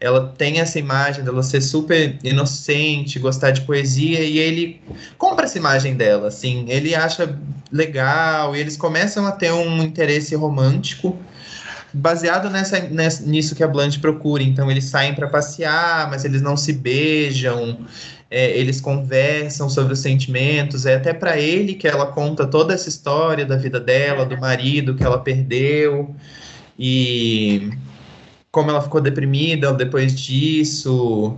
Ela tem essa imagem dela ser super inocente, gostar de poesia, e ele compra essa imagem dela, assim, ele acha legal, e eles começam a ter um interesse romântico, baseado nessa, nessa, nisso que a Blanche procura. Então eles saem para passear, mas eles não se beijam é, eles conversam sobre os sentimentos, é até para ele que ela conta toda essa história da vida dela, do marido que ela perdeu, e como ela ficou deprimida depois disso,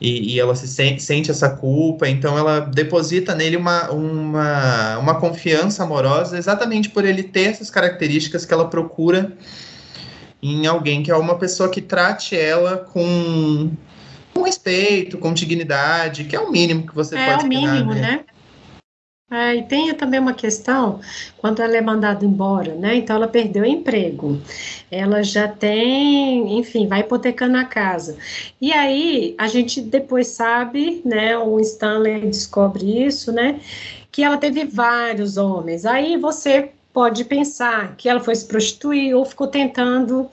e, e ela se sente, sente, essa culpa, então ela deposita nele uma, uma, uma confiança amorosa exatamente por ele ter essas características que ela procura em alguém que é uma pessoa que trate ela com com respeito, com dignidade, que é o mínimo que você é, pode É o mínimo, né? né? É, e tem também uma questão, quando ela é mandada embora, né? Então ela perdeu o emprego, ela já tem, enfim, vai hipotecando a casa. E aí a gente depois sabe, né? O Stanley descobre isso, né? Que ela teve vários homens. Aí você pode pensar que ela foi se prostituir ou ficou tentando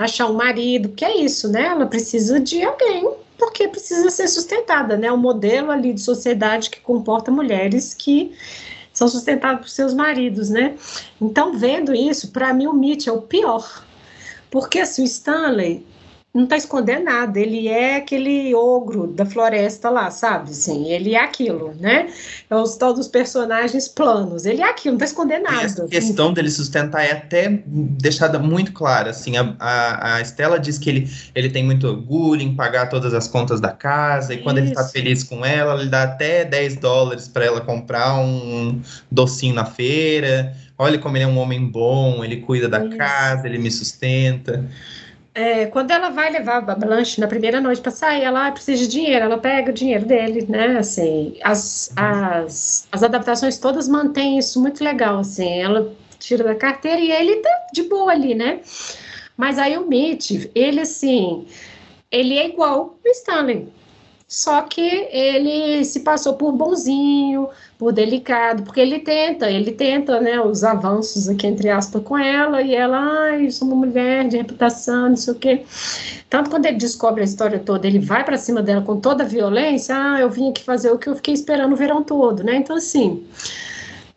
achar um marido, que é isso, né? Ela precisa de alguém porque precisa ser sustentada, né? O modelo ali de sociedade que comporta mulheres que são sustentadas por seus maridos, né? Então, vendo isso, para mim o Mitch é o pior. Porque assim, o Stanley, não está escondendo nada, ele é aquele ogro da floresta lá, sabe? Sim, ele é aquilo, né? É os tal dos personagens planos, ele é aquilo, não está escondendo nada. Essa questão dele sustentar é até deixada muito clara, assim, a, a, a Estela diz que ele, ele tem muito orgulho em pagar todas as contas da casa, e Isso. quando ele está feliz com ela, ele dá até 10 dólares para ela comprar um docinho na feira, olha como ele é um homem bom, ele cuida da Isso. casa, ele me sustenta. É, quando ela vai levar a Blanche na primeira noite para sair, ela precisa de dinheiro, ela pega o dinheiro dele, né? Assim, as, as, as adaptações todas mantêm isso muito legal, assim, ela tira da carteira e ele tá de boa ali, né? Mas aí o Mitch, ele assim, ele é igual o Stanley, só que ele se passou por bonzinho, por delicado, porque ele tenta, ele tenta, né, os avanços aqui, entre aspas, com ela, e ela, ai, sou uma mulher de reputação, não sei o quê. Tanto quando ele descobre a história toda, ele vai para cima dela com toda a violência, ah, eu vim aqui fazer o que eu fiquei esperando o verão todo, né? Então, assim,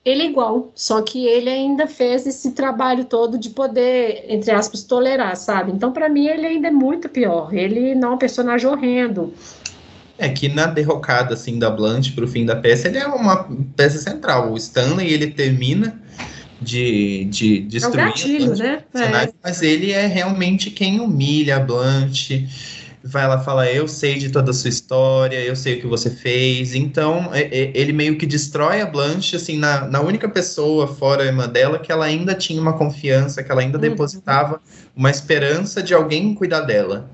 ele é igual, só que ele ainda fez esse trabalho todo de poder, entre aspas, tolerar, sabe? Então, para mim, ele ainda é muito pior. Ele não é um personagem horrendo É que na derrocada assim da Blanche para o fim da peça, ele é uma peça central. O Stanley ele termina de, de destruir é um gatilho, né? É. mas ele é realmente quem humilha a Blanche. Vai lá falar, eu sei de toda a sua história, eu sei o que você fez. Então, ele meio que destrói a Blanche, assim, na, na única pessoa fora a irmã dela que ela ainda tinha uma confiança, que ela ainda uhum. depositava uma esperança de alguém cuidar dela.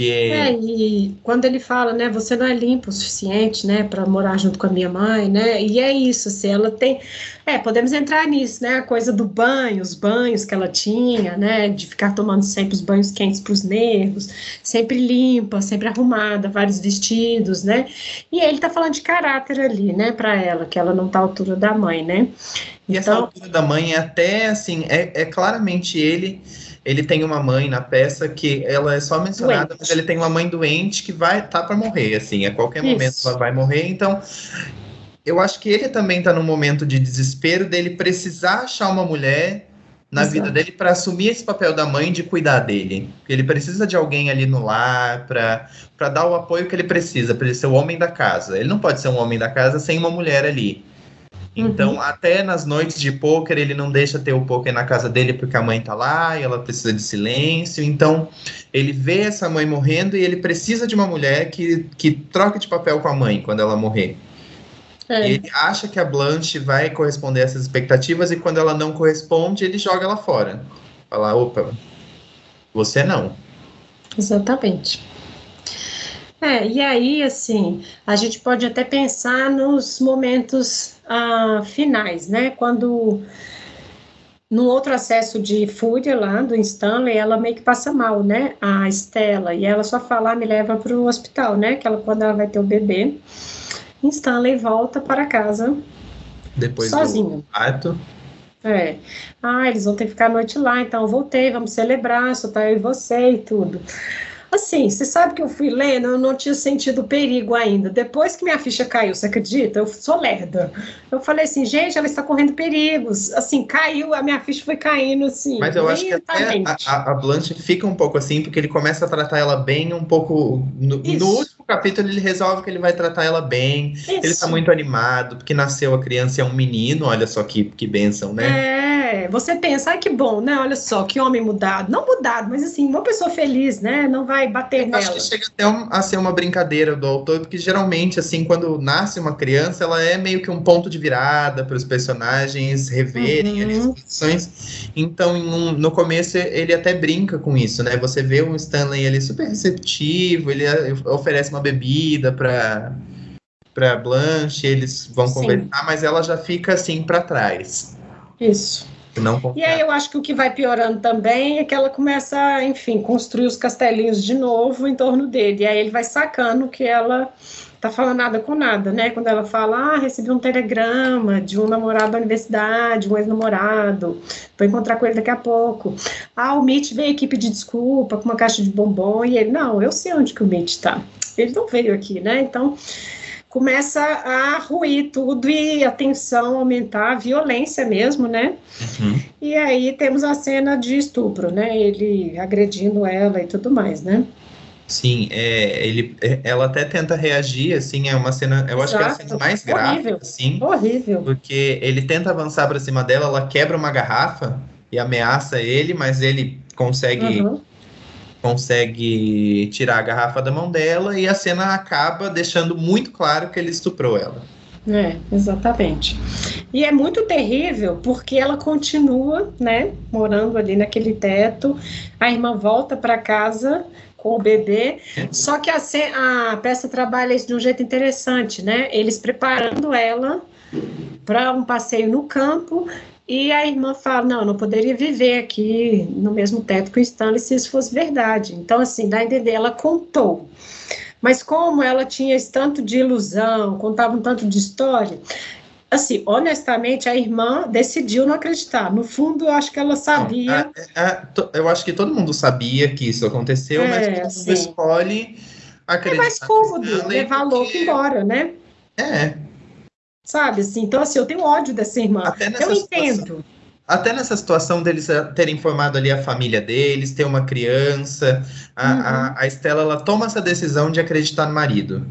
Que... É, e quando ele fala, né, você não é limpo o suficiente, né, para morar junto com a minha mãe, né, e é isso, assim, ela tem, é, podemos entrar nisso, né, a coisa do banho, os banhos que ela tinha, né, de ficar tomando sempre os banhos quentes para os nervos, sempre limpa, sempre arrumada, vários vestidos, né, e ele tá falando de caráter ali, né, para ela, que ela não tá à altura da mãe, né. E então, essa altura da mãe é até, assim, é, é claramente ele ele tem uma mãe na peça que ela é só mencionada, doente. mas ele tem uma mãe doente que vai tá para morrer, assim, a qualquer Isso. momento ela vai morrer. Então, eu acho que ele também está num momento de desespero dele precisar achar uma mulher na Exato. vida dele para assumir esse papel da mãe de cuidar dele. Ele precisa de alguém ali no lar para dar o apoio que ele precisa, para ele ser o homem da casa. Ele não pode ser um homem da casa sem uma mulher ali. Então, uhum. até nas noites de pôquer, ele não deixa ter o pôquer na casa dele porque a mãe tá lá e ela precisa de silêncio. Então, ele vê essa mãe morrendo e ele precisa de uma mulher que, que troque de papel com a mãe quando ela morrer. É. Ele acha que a Blanche vai corresponder a essas expectativas e quando ela não corresponde, ele joga ela fora. Fala, opa, você não. Exatamente. É, e aí, assim, a gente pode até pensar nos momentos ah, finais, né? Quando no outro acesso de fúria lá do Stanley, ela meio que passa mal, né? A Estela, e ela só fala, ah, me leva para o hospital, né? Que ela, quando ela vai ter o bebê, Stanley volta para casa Depois sozinho. Do ato. É. Ah, eles vão ter que ficar a noite lá, então eu voltei, vamos celebrar, só tá eu e você e tudo. Assim, você sabe que eu fui lendo, eu não tinha sentido perigo ainda. Depois que minha ficha caiu, você acredita? Eu sou lerda. Eu falei assim, gente, ela está correndo perigos. Assim, caiu, a minha ficha foi caindo, assim. Mas eu acho que até a, a Blanche fica um pouco assim, porque ele começa a tratar ela bem um pouco. No, no último capítulo, ele resolve que ele vai tratar ela bem. Isso. Ele está muito animado, porque nasceu a criança e é um menino, olha só que, que bênção, né? É é, você pensa, ai que bom, né? Olha só, que homem mudado. Não mudado, mas assim, uma pessoa feliz, né? Não vai bater Eu nela. Acho que chega até a ser uma brincadeira do autor, porque geralmente, assim, quando nasce uma criança, ela é meio que um ponto de virada para os personagens reverem uhum. as posições. Então, um, no começo, ele até brinca com isso, né? Você vê o Stanley ele super receptivo, ele oferece uma bebida para para Blanche, eles vão Sim. conversar, mas ela já fica assim para trás. Isso. Não e aí eu acho que o que vai piorando também é que ela começa, enfim, construir os castelinhos de novo em torno dele. E aí ele vai sacando que ela tá falando nada com nada, né? Quando ela fala, ah, recebi um telegrama de um namorado da universidade, um ex-namorado, vou encontrar com ele daqui a pouco. Ah, o Mitch veio aqui pedir desculpa com uma caixa de bombom, e ele, não, eu sei onde que o Mitch tá. Ele não veio aqui, né? Então, começa a ruir tudo e a tensão aumentar, a violência mesmo, né? Uhum. E aí temos a cena de estupro, né? Ele agredindo ela e tudo mais, né? Sim, é, ele, é, ela até tenta reagir, assim, é uma cena, eu Exato. acho que é a cena mais grave, assim. Horrível. Porque ele tenta avançar para cima dela, ela quebra uma garrafa e ameaça ele, mas ele consegue uhum consegue tirar a garrafa da mão dela e a cena acaba deixando muito claro que ele estuprou ela. É, exatamente. E é muito terrível porque ela continua, né, morando ali naquele teto. A irmã volta para casa com o bebê. Só que a, a peça trabalha isso de um jeito interessante, né? Eles preparando ela para um passeio no campo e a irmã fala: não, eu não poderia viver aqui no mesmo teto com o Stanley se isso fosse verdade. Então, assim, dá a entender, ela contou. Mas como ela tinha esse tanto de ilusão, contava um tanto de história, assim, honestamente, a irmã decidiu não acreditar. No fundo, eu acho que ela sabia. É, é, eu acho que todo mundo sabia que isso aconteceu, é, mas todo mundo escolhe acreditar. É mais cômodo levar louco embora, né? É, Sabe assim? Então, assim, eu tenho ódio dessa irmã. Eu entendo. até nessa situação deles eh, terem formado ali a família deles, ter uma criança, a, uhum. a, a Estela ela toma essa decisão de acreditar no marido.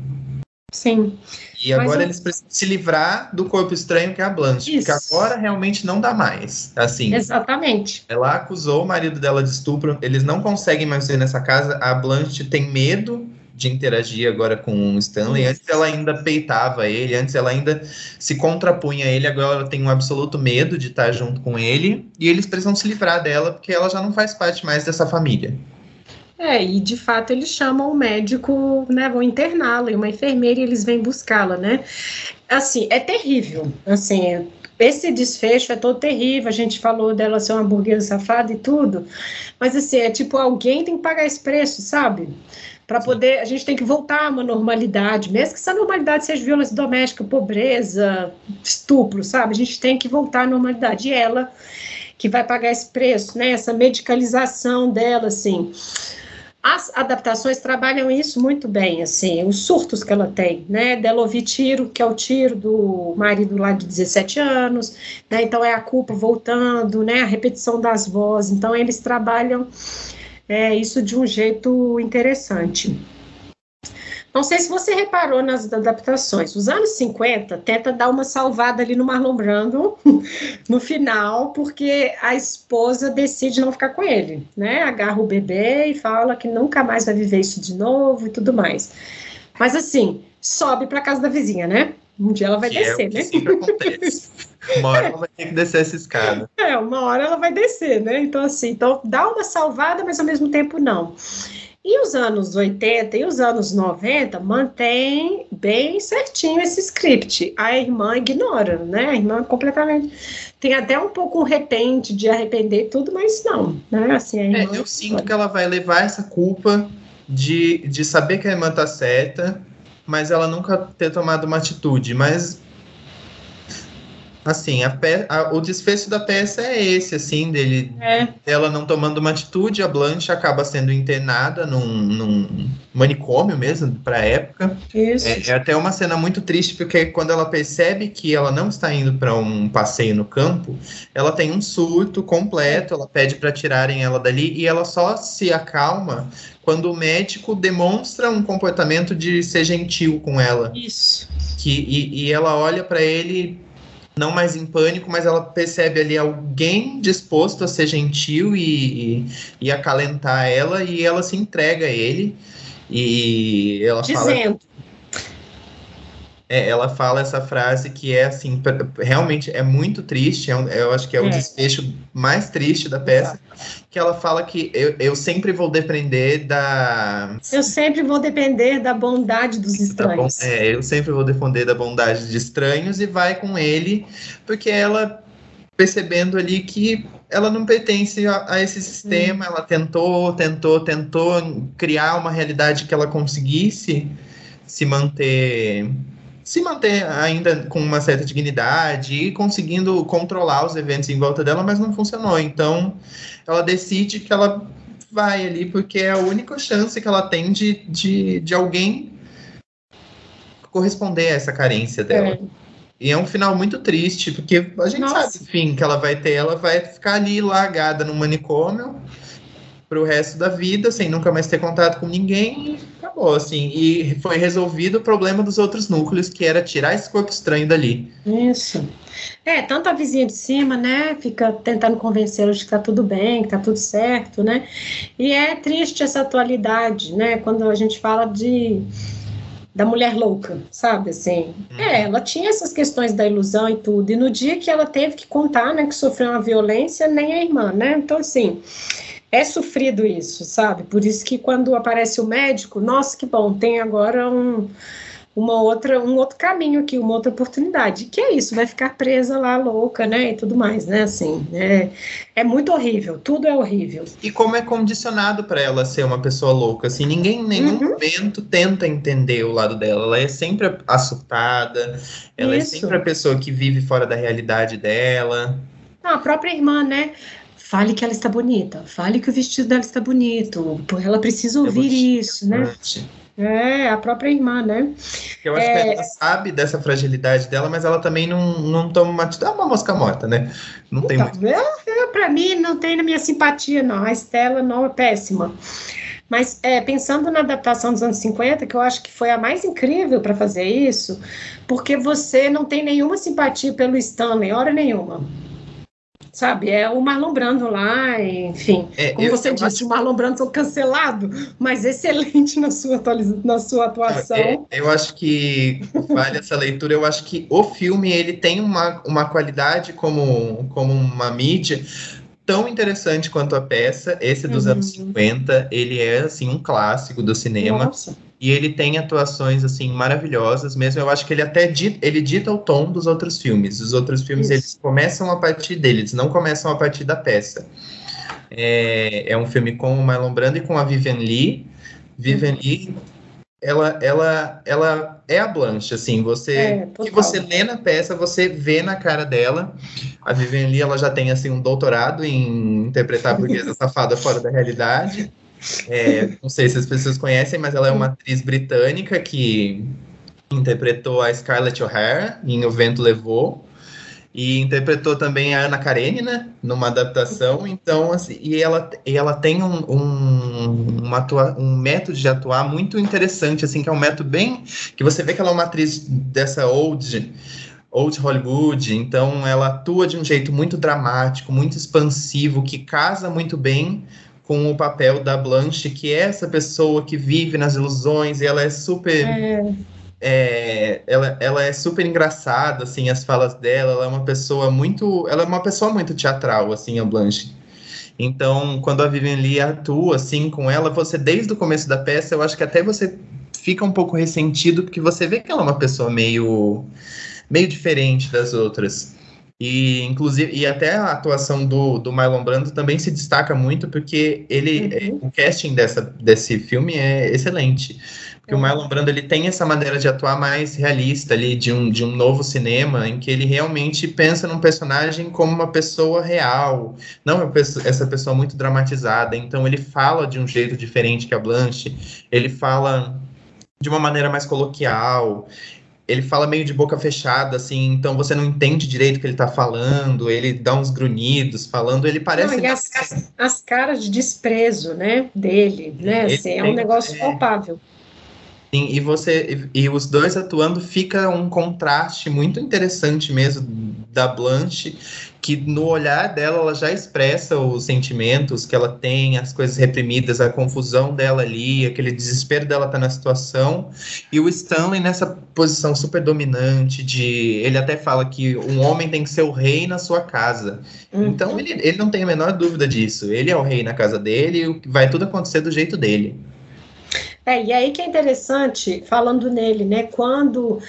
Sim. E agora eu... eles precisam se livrar do corpo estranho que é a Blanche, Isso. porque agora realmente não dá mais. Assim. Exatamente. Ela acusou o marido dela de estupro, eles não conseguem mais ver nessa casa. A Blanche tem medo de interagir agora com o Stanley. Antes ela ainda peitava ele, antes ela ainda se contrapunha a ele, agora ela tem um absoluto medo de estar junto com ele, e eles precisam se livrar dela porque ela já não faz parte mais dessa família. É, e de fato eles chamam o médico, né, vão interná-la, e uma enfermeira e eles vêm buscá-la, né? Assim, é terrível, assim, esse desfecho é todo terrível, a gente falou dela ser uma burguesa safada e tudo, mas assim, é tipo, alguém tem que pagar esse preço, sabe? Para poder, a gente tem que voltar a uma normalidade, mesmo que essa normalidade seja violência doméstica, pobreza, estupro, sabe? A gente tem que voltar à normalidade. E ela que vai pagar esse preço, né? Essa medicalização dela, assim. As adaptações trabalham isso muito bem, assim, os surtos que ela tem, né? Dela ouvir tiro, que é o tiro do marido lá de 17 anos, né? Então é a culpa voltando, né? A repetição das vozes. Então eles trabalham é, isso de um jeito interessante. Não sei se você reparou nas adaptações. Os anos 50 tenta dar uma salvada ali no Marlon Brando no final, porque a esposa decide não ficar com ele, né? Agarra o bebê e fala que nunca mais vai viver isso de novo e tudo mais. Mas assim, sobe para casa da vizinha, né? Um dia ela vai que descer, é né? Sempre acontece. Uma hora ela vai ter que descer essa escada. É, uma hora ela vai descer, né? Então, assim, então dá uma salvada, mas ao mesmo tempo não. E os anos 80 e os anos 90 mantém bem certinho esse script. A irmã ignora, né? A irmã completamente. Tem até um pouco um repente de arrepender tudo, mas não, né? Assim, é, eu sinto que ela vai levar essa culpa de, de saber que a irmã tá certa, mas ela nunca ter tomado uma atitude. Mas Assim, a pe... a, o desfecho da peça é esse, assim, dele, é. ela não tomando uma atitude, a Blanche acaba sendo internada num, num manicômio mesmo, para a época. Isso. É, é, até uma cena muito triste, porque quando ela percebe que ela não está indo para um passeio no campo, ela tem um surto completo, ela pede para tirarem ela dali e ela só se acalma quando o médico demonstra um comportamento de ser gentil com ela. Isso. Que, e, e ela olha para ele não mais em pânico, mas ela percebe ali alguém disposto a ser gentil e, e, e acalentar ela, e ela se entrega a ele. E ela Dizendo. fala. É, ela fala essa frase que é assim, realmente é muito triste, é um, eu acho que é o é. desfecho mais triste da peça, que ela fala que eu, eu sempre vou depender da... Eu sempre vou depender da bondade dos estranhos. É, eu sempre vou depender da bondade de estranhos e vai com ele, porque ela percebendo ali que ela não pertence a, a esse sistema, hum. ela tentou, tentou, tentou criar uma realidade que ela conseguisse se manter se manter ainda com uma certa dignidade e conseguindo controlar os eventos em volta dela, mas não funcionou. Então, ela decide que ela vai ali porque é a única chance que ela tem de, de, de alguém corresponder a essa carência dela. É. E é um final muito triste, porque a gente Nossa. sabe, enfim, que ela vai ter, ela vai ficar ali largada no manicômio pro resto da vida, sem nunca mais ter contato com ninguém, acabou, assim. E foi resolvido o problema dos outros núcleos, que era tirar esse corpo estranho dali. Isso. É, tanto a vizinha de cima, né, fica tentando convencê-los de que tá tudo bem, que tá tudo certo, né, e é triste essa atualidade, né, quando a gente fala de da mulher louca, sabe, assim, uhum. é, ela tinha essas questões da ilusão e tudo, e no dia que ela teve que contar, né, que sofreu uma violência, nem a irmã, né, então, assim, é sofrido isso, sabe? Por isso que quando aparece o médico, nossa, que bom, tem agora um, uma outra, um outro caminho aqui, uma outra oportunidade. Que é isso, vai ficar presa lá, louca, né? E tudo mais, né? Assim, é, é muito horrível, tudo é horrível. E como é condicionado para ela ser uma pessoa louca, assim, ninguém em nenhum uhum. momento tenta entender o lado dela. Ela é sempre assustada, ela isso. é sempre a pessoa que vive fora da realidade dela. Não, a própria irmã, né? Fale que ela está bonita, fale que o vestido dela está bonito, ela precisa ouvir isso, né? É, a própria irmã, né? Eu acho é... que ela sabe dessa fragilidade dela, mas ela também não, não toma uma. É uma mosca morta, né? Não tem então, muito. Para mim, não tem na minha simpatia, não. A Estela não é péssima. Mas é, pensando na adaptação dos anos 50, que eu acho que foi a mais incrível para fazer isso, porque você não tem nenhuma simpatia pelo Stanley, hora nenhuma sabe? É o Marlon Brando lá, enfim. É, como eu, você eu disse, acho... o Marlon Brando foi cancelado, mas excelente na sua, na sua atuação. É, eu acho que vale essa leitura. Eu acho que o filme ele tem uma, uma qualidade como, como uma mídia tão interessante quanto a peça. Esse dos uhum. anos 50, ele é assim um clássico do cinema. Nossa. E ele tem atuações assim maravilhosas mesmo. Eu acho que ele até dita, ele dita o tom dos outros filmes. Os outros filmes Isso. eles começam a partir dele, eles não começam a partir da peça. É, é um filme com o Marlon Brando e com a Vivian Lee. Vivian uhum. Lee ela, ela, ela é a Blanche, assim, você é, que você lê na peça, você vê na cara dela. A Vivian Lee, ela já tem assim um doutorado em interpretar a burguesa safada fora da realidade. É, não sei se as pessoas conhecem, mas ela é uma atriz britânica que interpretou a Scarlett O'Hara em O Vento Levou e interpretou também a Ana Karenina numa adaptação. Então, assim, e ela, e ela tem um, um, uma atua, um método de atuar muito interessante, assim, que é um método bem que você vê que ela é uma atriz dessa old old Hollywood, então ela atua de um jeito muito dramático, muito expansivo, que casa muito bem com o papel da Blanche, que é essa pessoa que vive nas ilusões e ela é super é é, ela, ela é super engraçada, assim, as falas dela, ela é uma pessoa muito, ela é uma pessoa muito teatral, assim, a Blanche. Então, quando a Vivian Lee atua, assim, com ela, você, desde o começo da peça, eu acho que até você fica um pouco ressentido, porque você vê que ela é uma pessoa meio, meio diferente das outras. E, inclusive, e até a atuação do, do Marlon Brando também se destaca muito, porque ele, uhum. o casting dessa, desse filme é excelente que o Marlon Brando ele tem essa maneira de atuar mais realista ali, de um, de um novo cinema, em que ele realmente pensa num personagem como uma pessoa real, não essa pessoa muito dramatizada. Então ele fala de um jeito diferente que a Blanche, ele fala de uma maneira mais coloquial, ele fala meio de boca fechada, assim, então você não entende direito o que ele tá falando, ele dá uns grunhidos falando, ele parece... Não, e as, as, as, caras de desprezo, né, dele, né, assim, é um negócio é... palpável. Sim, e você e os dois atuando fica um contraste muito interessante mesmo da Blanche, que no olhar dela ela já expressa os sentimentos que ela tem, as coisas reprimidas, a confusão dela ali, aquele desespero dela estar tá na situação, e o Stanley nessa posição super dominante de ele até fala que um homem tem que ser o rei na sua casa. Uhum. Então ele, ele não tem a menor dúvida disso. Ele é o rei na casa dele, e vai tudo acontecer do jeito dele. É, e aí que é interessante, falando nele, né, quando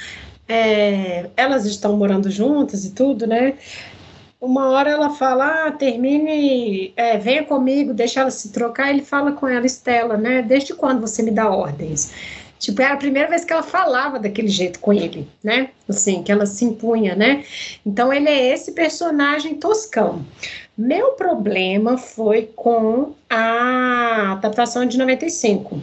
é, elas estão morando juntas e tudo, né, uma hora ela fala, ah, termine, é, venha comigo, deixa ela se trocar, ele fala com ela, Estela, né, desde quando você me dá ordens? Tipo, era a primeira vez que ela falava daquele jeito com ele, né? Assim, que ela se impunha, né? Então, ele é esse personagem toscão. Meu problema foi com a adaptação de 95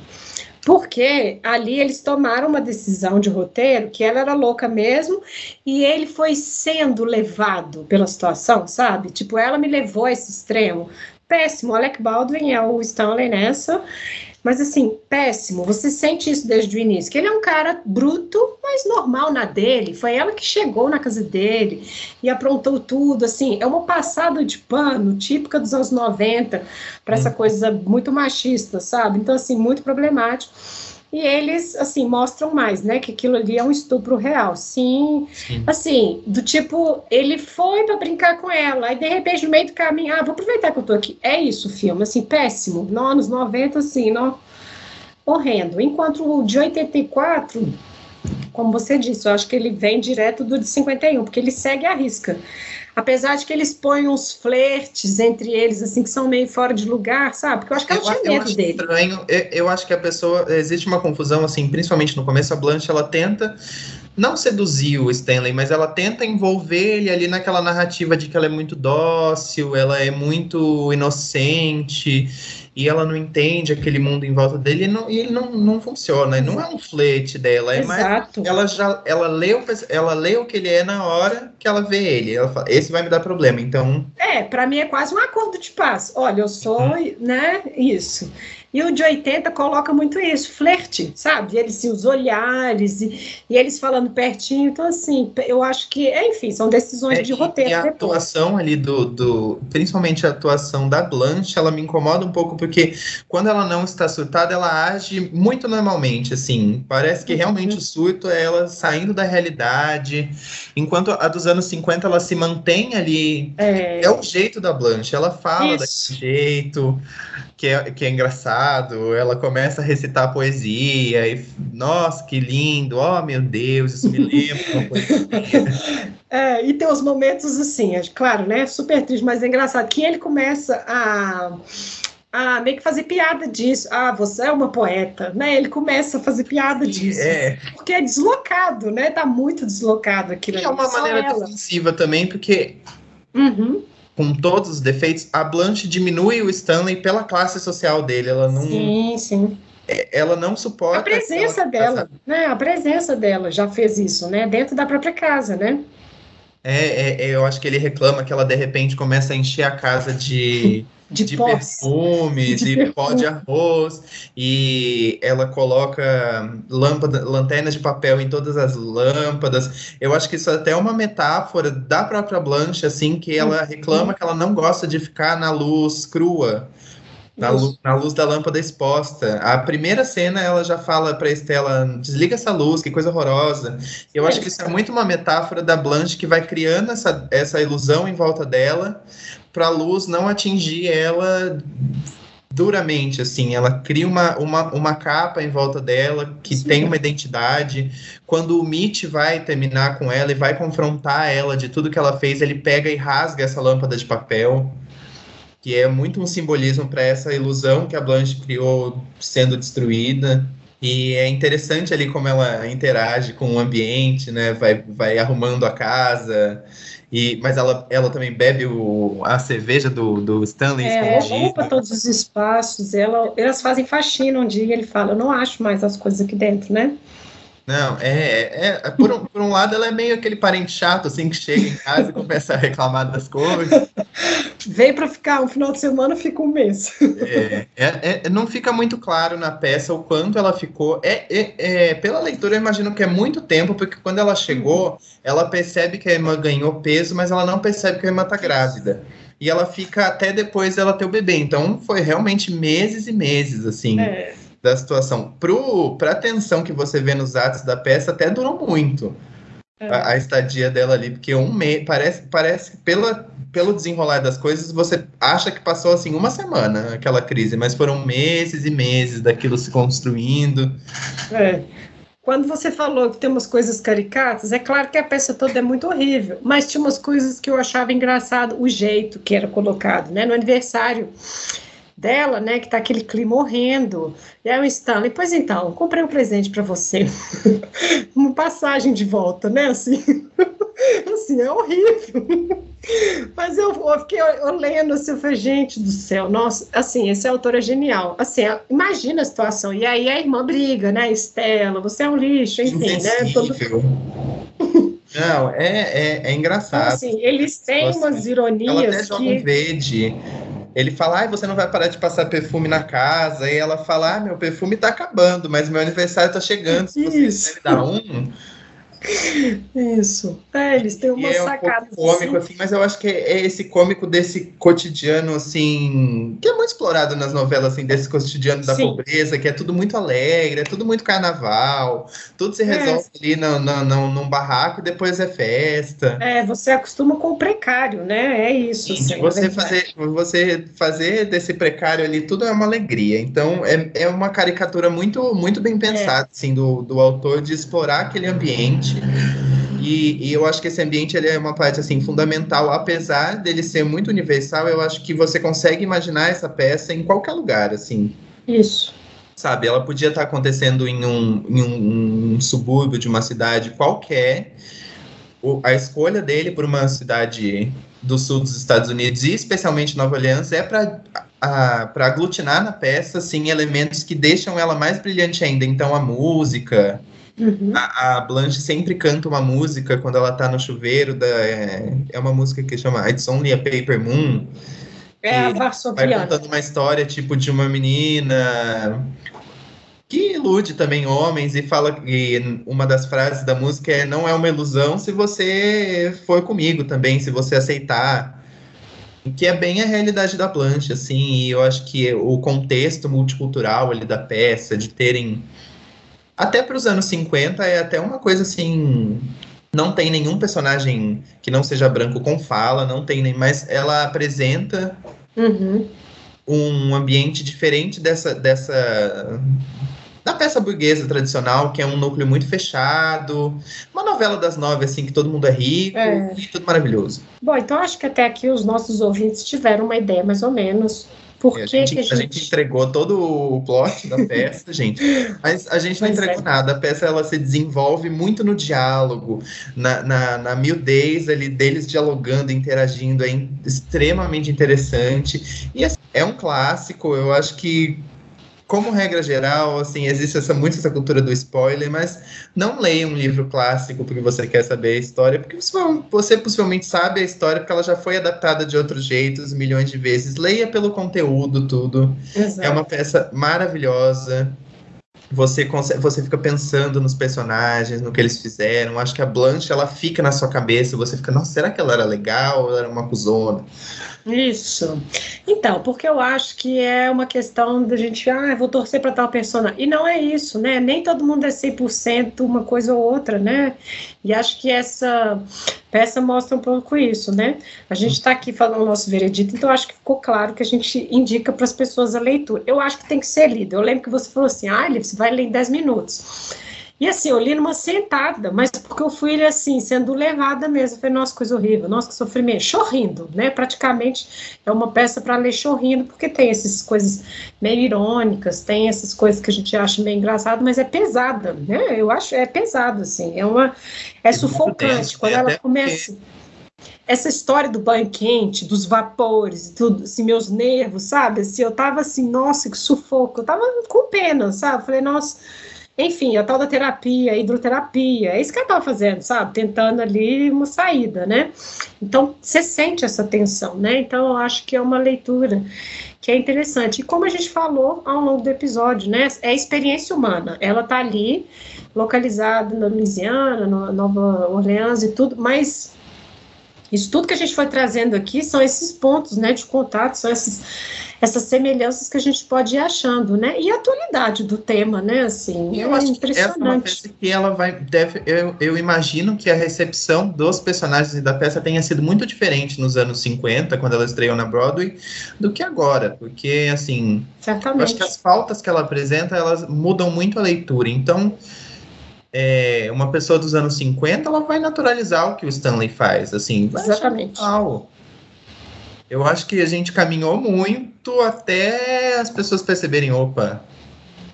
porque ali eles tomaram uma decisão de roteiro que ela era louca mesmo e ele foi sendo levado pela situação, sabe? Tipo, ela me levou a esse extremo. Péssimo, Alec Baldwin é o Stanley nessa. Mas assim, péssimo. Você sente isso desde o início. Que ele é um cara bruto, mas normal na dele. Foi ela que chegou na casa dele e aprontou tudo. Assim, é uma passada de pano típica dos anos 90 para essa hum. coisa muito machista, sabe? Então, assim, muito problemático e eles, assim, mostram mais, né, que aquilo ali é um estupro real. Sim, Sim. assim, do tipo, ele foi para brincar com ela, aí de repente, no meio do caminho, ah, vou aproveitar que eu tô aqui. É isso o filme, assim, péssimo. No anos 90, assim, não, horrendo. Enquanto o de 84, como você disse, eu acho que ele vem direto do de 51, porque ele segue a risca apesar de que eles põem uns flertes entre eles, assim, que são meio fora de lugar, sabe? Porque eu acho que ela eu, tinha medo dele. Estranho. Eu, eu acho que a pessoa, existe uma confusão, assim, principalmente no começo, a Blanche, ela tenta não seduzir o Stanley, mas ela tenta envolver ele ali naquela narrativa de que ela é muito dócil, ela é muito inocente, e ela não entende aquele mundo em volta dele e, não, e ele não, não funciona. Não é um flete dela, é Exato. mais. Ela já ela lê, o, ela lê o que ele é na hora que ela vê ele. Ela fala, esse vai me dar problema, então. É, para mim é quase um acordo de paz. Olha, eu sou, uhum. né? Isso. E o de 80 coloca muito isso, flerte, sabe? Eles os olhares e, e, eles falando pertinho. Então, assim, eu acho que, enfim, são decisões é, de roteiro. E a atuação ali do, do. Principalmente a atuação da Blanche, ela me incomoda um pouco, porque quando ela não está surtada, ela age muito normalmente, assim. Parece que realmente uhum. o surto é ela saindo da realidade. Enquanto a dos anos 50 ela se mantém ali. É, é o jeito da Blanche, ela fala Isso. daquele jeito que é, que é engraçado. Ela começa a recitar poesia e, nossa, que lindo, oh meu Deus, isso me lembra. É, e tem os momentos assim, é, claro, né? Super triste, mas é engraçado que ele começa a a meio que fazer piada disso. Ah, você é uma poeta, né? Ele começa a fazer piada disso. É. Porque é deslocado, né? Tá muito deslocado aquilo. E é uma maneira defensiva também, porque uhum com todos os defeitos, a Blanche diminui o Stanley pela classe social dele. Ela não. Sim, sim. É, ela não suporta. A presença dela, né? A presença dela já fez isso, né? Dentro da própria casa, né? É, é, é eu acho que ele reclama que ela de repente começa a encher a casa de de, de perfumes de e pó de arroz e ela coloca lâmpada, lanternas de papel em todas as lâmpadas. Eu acho que isso é até uma metáfora da própria Blanche, assim, que ela uhum. reclama que ela não gosta de ficar na luz crua. Na luz, na luz, da lâmpada exposta. A primeira cena ela já fala para Estela: desliga essa luz, que coisa horrorosa. Eu acho que isso é muito uma metáfora da Blanche que vai criando essa, essa ilusão em volta dela, para a luz não atingir ela duramente, assim, ela cria uma, uma, uma capa em volta dela que Sim. tem uma identidade. Quando o Mitch vai terminar com ela e vai confrontar ela de tudo que ela fez, ele pega e rasga essa lâmpada de papel, que é muito um simbolismo para essa ilusão que a Blanche criou sendo destruída. E é interessante ali como ela interage com o ambiente, né? Vai, vai arrumando a casa. E, mas ela, ela também bebe o, a cerveja do, do Stanley é, ocupa todos os espaços. Ela, elas fazem faxina um dia e ele fala: Eu não acho mais as coisas aqui dentro, né? Não, é, é, é por, um, por, um, lado ela é meio aquele parente chato, assim, que chega em casa e começa a reclamar das coisas. Vem para ficar um final de semana, fica um mês. É, é, é, não fica muito claro na peça o quanto ela ficou. É, é, é, pela leitura, eu imagino que é muito tempo, porque quando ela chegou, ela percebe que a irmã ganhou peso, mas ela não percebe que a irmã tá grávida. E ela fica até depois dela ter o bebê. Então foi realmente meses e meses, assim. É da situação. Para a tensão que você vê nos atos da peça, até durou muito é. a, a, estadia dela ali, porque um mês parece, parece pela, pelo desenrolar das coisas, você acha que passou assim uma semana aquela crise, mas foram meses e meses daquilo se construindo. É. Quando você falou que tem umas coisas caricatas, é claro que a peça toda é muito horrível, mas tinha umas coisas que eu achava engraçado, o jeito que era colocado, né? No aniversário dela, né, que tá aquele clima horrendo. E aí o Stanley, pois então, comprei um presente para você. Uma passagem de volta, né, assim. assim, é horrível. Mas eu, eu fiquei olhando assim, eu falei, gente do céu, nossa, assim, esse autor é genial. Assim, imagina a situação. E aí a irmã briga, né, Estela, você é um lixo, enfim, né? Todo... Não, é, é, é engraçado. Então, assim, eles têm umas ironias. Ela até joga que... um verde ele fala, ah, você não vai parar de passar perfume na casa. E ela fala, ah, meu perfume tá acabando, mas meu aniversário tá chegando. Se você me dar um. Isso. É, eles têm uma é sacada. Um cômico, assim. assim, mas eu acho que é esse cômico desse cotidiano, assim, que é muito explorado nas novelas, assim, desse cotidiano da Sim. pobreza, que é tudo muito alegre, é tudo muito carnaval, tudo se é. resolve é. ali no, no, no, num barraco e depois é festa. É, você acostuma com o precário, né? É isso. Sim, assim, você, fazer, você fazer desse precário ali tudo é uma alegria. Então, é, é uma caricatura muito, muito bem pensada, é. assim, do, do autor de explorar aquele ambiente e, e, eu acho que esse ambiente ele é uma parte assim fundamental, apesar dele ser muito universal. Eu acho que você consegue imaginar essa peça em qualquer lugar, assim. Isso. Sabe, ela podia estar acontecendo em um, em um, um subúrbio de uma cidade qualquer. O, a escolha dele por uma cidade do sul dos Estados Unidos e especialmente Nova Orleans é para para aglutinar na peça, assim, elementos que deixam ela mais brilhante ainda. Então, a música, Uhum. A, a, Blanche sempre canta uma música quando ela tá no chuveiro, da, é, é uma música que chama It's Only a Paper Moon. É a Varsoviana. Vai contando uma história, tipo, de uma menina que ilude também homens e fala que uma das frases da música é não é uma ilusão se você for comigo também, se você aceitar. Que é bem a realidade da Blanche, assim, e eu acho que o contexto multicultural ali da peça, de terem até para os anos 50 é até uma coisa assim. Não tem nenhum personagem que não seja branco com fala, não tem nem. Mas ela apresenta uhum. um ambiente diferente dessa, dessa da peça burguesa tradicional, que é um núcleo muito fechado, uma novela das nove, assim, que todo mundo é rico é. e tudo maravilhoso. Bom, então acho que até aqui os nossos ouvintes tiveram uma ideia mais ou menos por a, gente, que a, gente... a, gente, entregou todo o plot da peça, gente. Mas a gente não pois entregou é. nada. A peça ela se desenvolve muito no diálogo, na, na, na miudez ali deles dialogando, interagindo. É extremamente interessante. E assim, é um clássico. Eu acho que como regra geral, assim, existe essa, muito essa cultura do spoiler, mas não leia um livro clássico porque você quer saber a história, porque você, você possivelmente sabe a história porque ela já foi adaptada de outros jeitos milhões de vezes. Leia pelo conteúdo, tudo. Exato. É uma peça maravilhosa. Você, consegue, você fica pensando nos personagens, no que eles fizeram. Acho que a Blanche, ela fica na sua cabeça. Você fica, nossa, será que ela era legal ela era uma cuzona? Isso. Então, porque eu acho que é uma questão da gente, ah, vou torcer para tal persona. E não é isso, né? Nem todo mundo é 100% uma coisa ou outra, né? E acho que essa peça mostra um pouco isso, né? A gente está aqui falando o nosso veredito, então acho que ficou claro que a gente indica para as pessoas a leitura. Eu acho que tem que ser lido. Eu lembro que você falou assim, ah, você vai ler em 10 minutos. E assim, eu li numa sentada, mas porque eu fui assim, sendo levada mesmo. Falei, nossa, coisa horrível, nossa, que sofrimento. Chorrindo, né? Praticamente é uma peça para ler chorrindo, porque tem essas coisas meio irônicas, tem essas coisas que a gente acha meio engraçado, mas é pesada, né? Eu acho, é pesado, assim. É uma. É sufocante. Quando ela começa. essa história do banho quente, dos vapores, tudo, assim, meus nervos, sabe? Assim, eu tava assim, nossa, que sufoco. Eu tava com pena, sabe? Falei, nossa, enfim, a tal da terapia, hidroterapia, é isso que ela estava fazendo, sabe? Tentando ali uma saída, né? Então, você sente essa tensão, né? Então, eu acho que é uma leitura que é interessante. E como a gente falou ao longo do episódio, né? É a experiência humana. Ela está ali, localizada na Louisiana, na Nova Orleans e tudo, mas isso tudo que a gente foi trazendo aqui são esses pontos, né, de contato, são esses essas semelhanças que a gente pode ir achando, né? E a atualidade do tema, né? Assim, eu é acho impressionante. Que, que ela vai, deve, eu, eu imagino que a recepção dos personagens e da peça tenha sido muito diferente nos anos 50, quando ela estreou na Broadway, do que agora, porque assim, Certamente. eu acho que as pautas que ela apresenta, elas mudam muito a leitura. Então, é, uma pessoa dos anos 50, ela vai naturalizar o que o Stanley faz, assim, Exatamente. Eu acho que a gente caminhou muito até as pessoas perceberem, opa,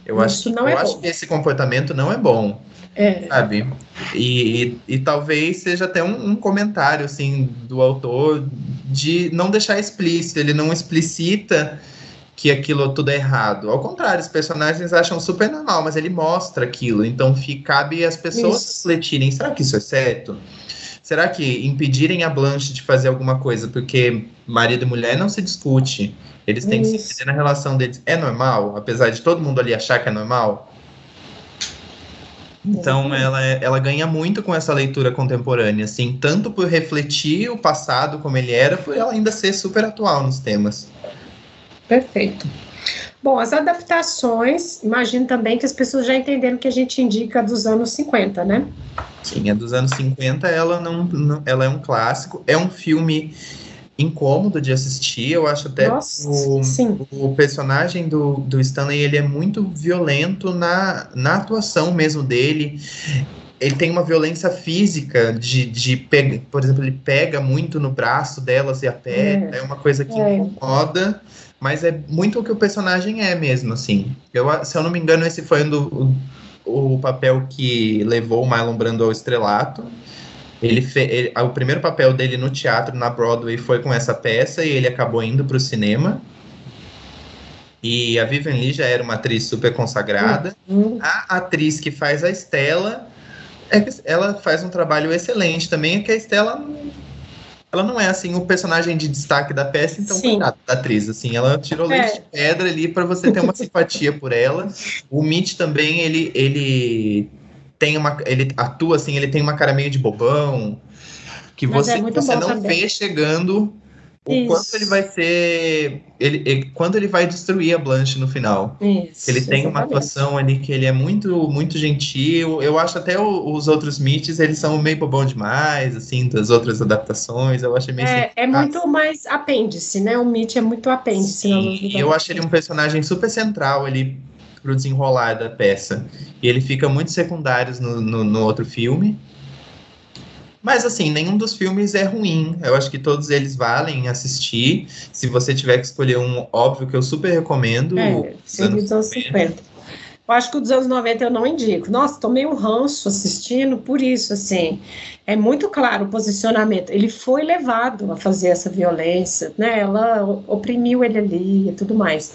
eu, acho, que, eu é acho que esse comportamento não é bom. É. Sabe? E, e, e, talvez seja até um, um, comentário assim do autor de não deixar explícito, ele não explicita que aquilo tudo é errado. Ao contrário, os personagens acham super normal, mas ele mostra aquilo. Então fica, cabe as pessoas isso. refletirem: será que isso é certo? Será que impedirem a Blanche de fazer alguma coisa porque marido e mulher não se discute, eles têm Isso. que se entender na relação deles, é normal, apesar de todo mundo ali achar que é normal? Então ela, é, ela ganha muito com essa leitura contemporânea, assim, tanto por refletir o passado como ele era, por ela ainda ser super atual nos temas. Perfeito. Bom, as adaptações, imagino também que as pessoas já entenderam que a gente indica dos anos 50, né? Sim, a dos anos 50, ela não, não ela é um clássico, é um filme incômodo de assistir, eu acho até Nossa, o, o, personagem do, do Stanley, ele é muito violento na, na atuação mesmo dele, ele tem uma violência física de, de pega, por exemplo, ele pega muito no braço delas e aperta, é, é uma coisa que é. incomoda, mas é muito o que o personagem é mesmo, assim. Eu, se eu não me engano, esse foi um do, o, o papel que levou o Marlon Brando ao estrelato. Ele, fe, ele, o primeiro papel dele no teatro, na Broadway, foi com essa peça e ele acabou indo para o cinema. E a Vivian Lee já era uma atriz super consagrada. Uhum. A atriz que faz a Estela, é ela faz um trabalho excelente também, que a Estela ela não é assim o personagem de destaque da peça, então Sim. cuidado da atriz, assim, ela tirou é. leite de pedra ali para você ter uma simpatia por ela. O Mitch também, ele ele tem uma ele atua assim, ele tem uma cara meio de bobão, que Mas você, é você não também. vê chegando o Isso. quanto ele vai ser. Ele, ele, quando ele vai destruir a Blanche no final. Isso, ele tem exatamente. uma atuação ali que ele é muito, muito gentil. Eu acho até o, os outros Mitches, eles são meio bobão demais, assim, das outras adaptações. Eu acho meio. É, é muito mais apêndice, né? O Mitch é muito apêndice. Sim, eu acho ele um personagem super central ali pro desenrolar da peça. E ele fica muito secundário no, no, no outro filme. Mas assim, nenhum dos filmes é ruim. Eu acho que todos eles valem assistir. Se você tiver que escolher um, óbvio que eu super recomendo. É, filme dos anos 50. Eu acho que o dos anos 90 eu não indico. Nossa, tomei um ranço assistindo por isso, assim. É muito claro o posicionamento. Ele foi levado a fazer essa violência, né? Ela oprimiu ele ali e tudo mais.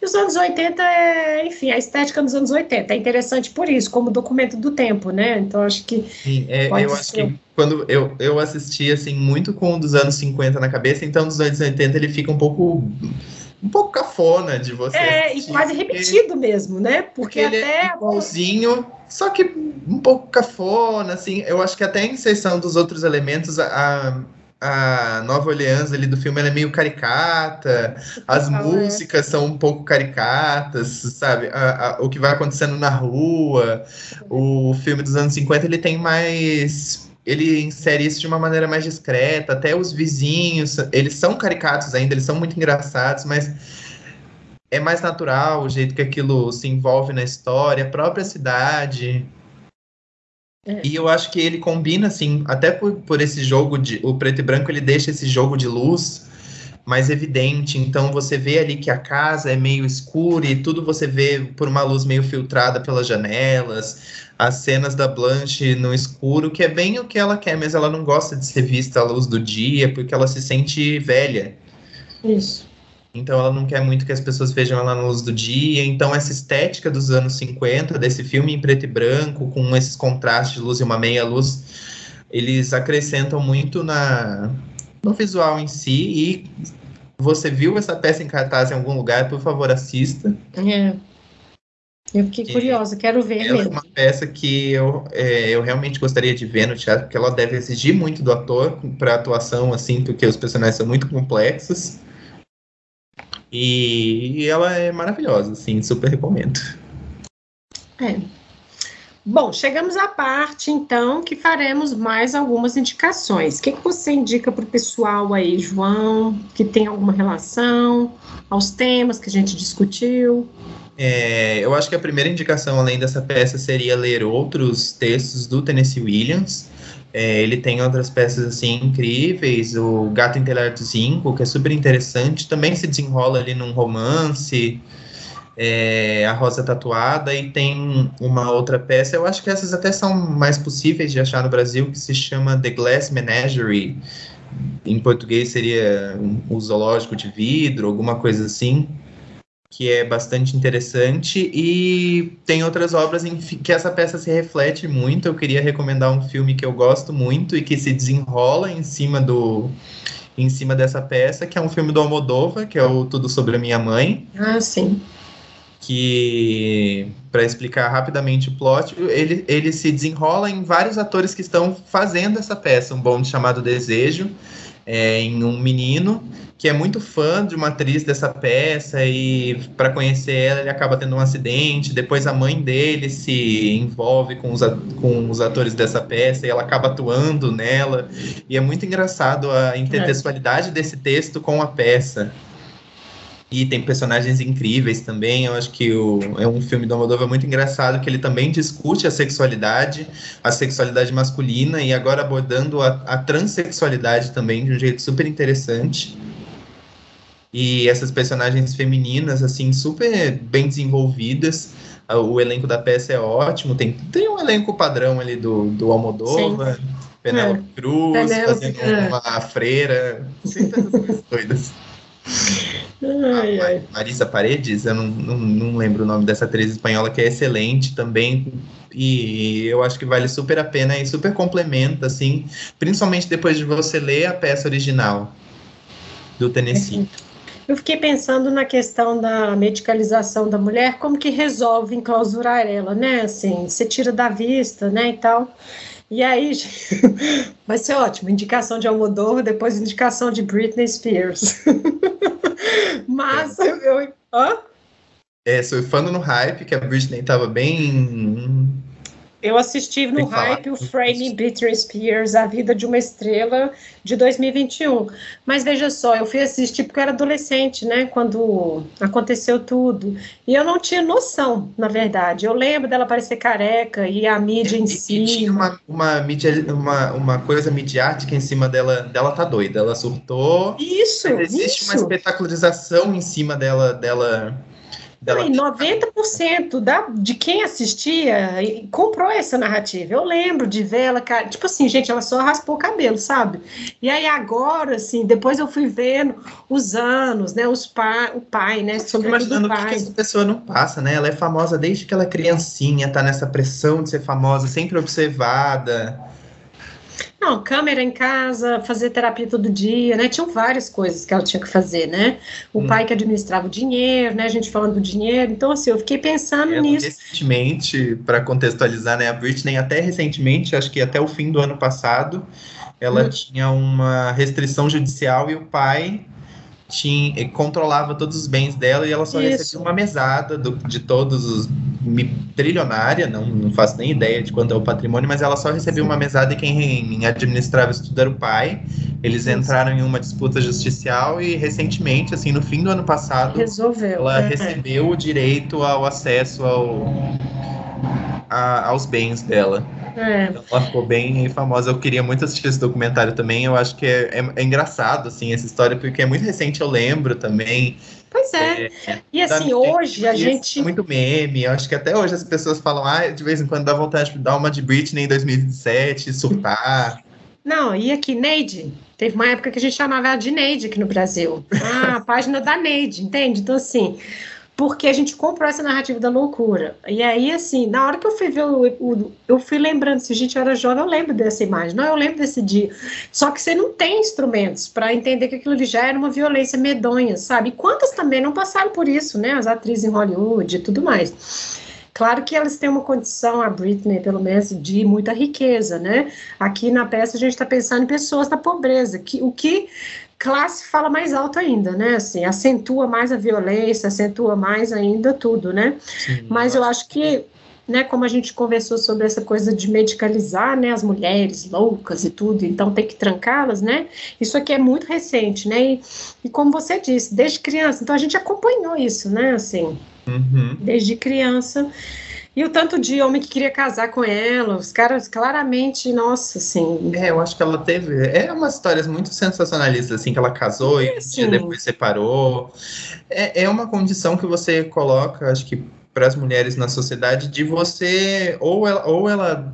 E os anos 80 é, enfim, a estética dos anos 80 é interessante por isso, como documento do tempo, né? Então acho que. Sim, é, eu acho ser... que quando eu, eu assisti assim, muito com o dos anos 50 na cabeça, então dos anos 80 ele fica um pouco um pouco cafona de você. É, assistir, e quase repetido mesmo, né? Porque, porque até. é igualzinho, só que um pouco cafona, assim. Eu acho que até em exceção dos outros elementos, a, a Nova Orleans ali do filme é meio caricata, as músicas são um pouco caricatas, sabe? A, a, o que vai acontecendo na rua. O filme dos anos 50 ele tem mais. Ele insere isso de uma maneira mais discreta, até os vizinhos, eles são caricatos ainda, eles são muito engraçados, mas é mais natural o jeito que aquilo se envolve na história, a própria cidade. É. E eu acho que ele combina, assim, até por, por esse jogo de. O preto e branco ele deixa esse jogo de luz mais evidente. Então você vê ali que a casa é meio escura e tudo você vê por uma luz meio filtrada pelas janelas. As cenas da Blanche no escuro, que é bem o que ela quer, mas ela não gosta de ser vista à luz do dia, porque ela se sente velha. Isso. Então ela não quer muito que as pessoas vejam ela na luz do dia. Então essa estética dos anos 50, desse filme em preto e branco, com esses contrastes de luz e uma meia luz, eles acrescentam muito na no visual em si e você viu essa peça em cartaz em algum lugar, por favor, assista. É. Eu fiquei curiosa, quero ver ela é mesmo. é uma peça que eu, é, eu realmente gostaria de ver no teatro, porque ela deve exigir muito do ator para atuação, assim, porque os personagens são muito complexos. E, e ela é maravilhosa, assim, super recomendo. É. Bom, chegamos à parte, então, que faremos mais algumas indicações. O que, que você indica para o pessoal aí, João, que tem alguma relação aos temas que a gente discutiu? É, eu acho que a primeira indicação, além dessa peça, seria ler outros textos do Tennessee Williams. É, ele tem outras peças assim incríveis, o Gato Intelecto 5, que é super interessante, também se desenrola ali num romance, é, A Rosa Tatuada, e tem uma outra peça, eu acho que essas até são mais possíveis de achar no Brasil, que se chama The Glass Menagerie, em português seria o zoológico de vidro, alguma coisa assim que é bastante interessante e tem outras obras em que essa peça se reflete muito. Eu queria recomendar um filme que eu gosto muito e que se desenrola em cima do em cima dessa peça, que é um filme do Almodóvar, que é o Tudo sobre a minha mãe. Ah, sim. Que para explicar rapidamente o plot, ele, ele se desenrola em vários atores que estão fazendo essa peça, um bonde chamado Desejo, é, em um menino que é muito fã de uma atriz dessa peça e para conhecer ela ele acaba tendo um acidente. Depois a mãe dele se envolve com os, com os atores dessa peça e ela acaba atuando nela. E é muito engraçado a intertextualidade desse texto com a peça. E tem personagens incríveis também. Eu acho que o, é um filme do Almodóvar muito engraçado, que ele também discute a sexualidade, a sexualidade masculina, e agora abordando a, a transexualidade também de um jeito super interessante e essas personagens femininas, assim, super bem desenvolvidas. O elenco da peça é ótimo, tem, tem um elenco padrão ali do, do Almodóvar, Penélope é. Cruz, Penélope, fazendo é. uma freira, sempre essas coisas doidas. Ai, ai. Marisa Paredes, eu não, não, não, lembro o nome dessa atriz espanhola, que é excelente também. E eu acho que vale super a pena e super complementa, assim, principalmente depois de você ler a peça original do Tennessee. Eu fiquei pensando na questão da medicalização da mulher, como que resolve enclausurar ela, né? Assim, você tira da vista, né, e tal. E aí, vai ser ótimo. Indicação de Almodóvar, depois indicação de Britney Spears. Mas é. eu. Hã? É, surfando no hype, que a Britney tava bem eu assisti no hype o Framing Britney Spears, A Vida de uma Estrela, de 2021. Mas veja só, eu fui assistir porque eu era adolescente, né? Quando aconteceu tudo. E eu não tinha noção, na verdade. Eu lembro dela parecer careca e a mídia em e, si. E tinha uma, uma, mídia, uma, uma coisa midiática em cima dela. Dela tá doida. Ela surtou. Isso! Existe isso. uma espetacularização em cima dela. dela dela... E 90% da, de quem assistia comprou essa narrativa. Eu lembro de ver ela, tipo assim, gente, ela só raspou o cabelo, sabe? E aí agora, assim, depois eu fui vendo os anos, né? Os pa, o pai, né? Sobre imaginando o que, que essa pessoa não passa, né? Ela é famosa desde que ela é criancinha, tá nessa pressão de ser famosa, sempre observada. Não, câmera em casa, fazer terapia todo dia, né? Tinham várias coisas que ela tinha que fazer, né? O hum. pai que administrava o dinheiro, né? A gente falando do dinheiro. Então, assim, eu fiquei pensando ela, nisso. Recentemente, para contextualizar, né? A Britney, até recentemente, acho que até o fim do ano passado, ela hum. tinha uma restrição judicial e o pai tinha, controlava todos os bens dela e ela só Isso. recebia uma mesada do, de todos os trilionária, não, não faço nem ideia de quanto é o patrimônio, mas ela só recebia Sim. uma mesada e quem administrava isso tudo era o pai. Eles entraram em uma disputa justicial e recentemente, assim, no fim do ano passado, Resolveu, ela é. recebeu o direito ao acesso ao, a, aos bens dela. É. Então, ela ficou bem famosa. Eu queria muito assistir esse documentário também. Eu acho que é, é, é, engraçado, assim, essa história, porque é muito recente, eu lembro também. Pois é. é e assim, hoje a gente. Muito meme. Eu acho que até hoje as pessoas falam, ah, de vez em quando dá vontade de dar uma de Britney em 2017, surtar. Não, e aqui, Neide? Teve uma época que a gente chamava ela de Neide aqui no Brasil. Ah, a página da Neide, entende? Então, assim, porque a gente comprou essa narrativa da loucura. E aí, assim, na hora que eu fui ver o, o eu fui lembrando, se a gente era jovem, eu lembro dessa imagem, não, eu lembro desse dia. Só que você não tem instrumentos para entender que aquilo ali já era uma violência medonha, sabe? E quantas também não passaram por isso, né? As atrizes em Hollywood e tudo mais. Claro que elas têm uma condição, a Britney, pelo menos, de muita riqueza, né? Aqui na peça a gente está pensando em pessoas da pobreza, que o que classe fala mais alto ainda, né? Assim, acentua mais a violência, acentua mais ainda tudo, né? Sim, Mas eu acho que, né, como a gente conversou sobre essa coisa de medicalizar, né, as mulheres loucas e tudo, então tem que trancá-las, né? Isso aqui é muito recente, né? E, e, como você disse, desde criança, então a gente acompanhou isso, né? Assim, uhum. desde criança. E o tanto de homem que queria casar com ela, os caras claramente, nossa, assim. É, eu acho que ela teve. É umas histórias muito sensacionalistas, assim, que ela casou e assim. depois separou. É, é uma condição que você coloca, acho que, para as mulheres na sociedade, de você. Ou ela, ou ela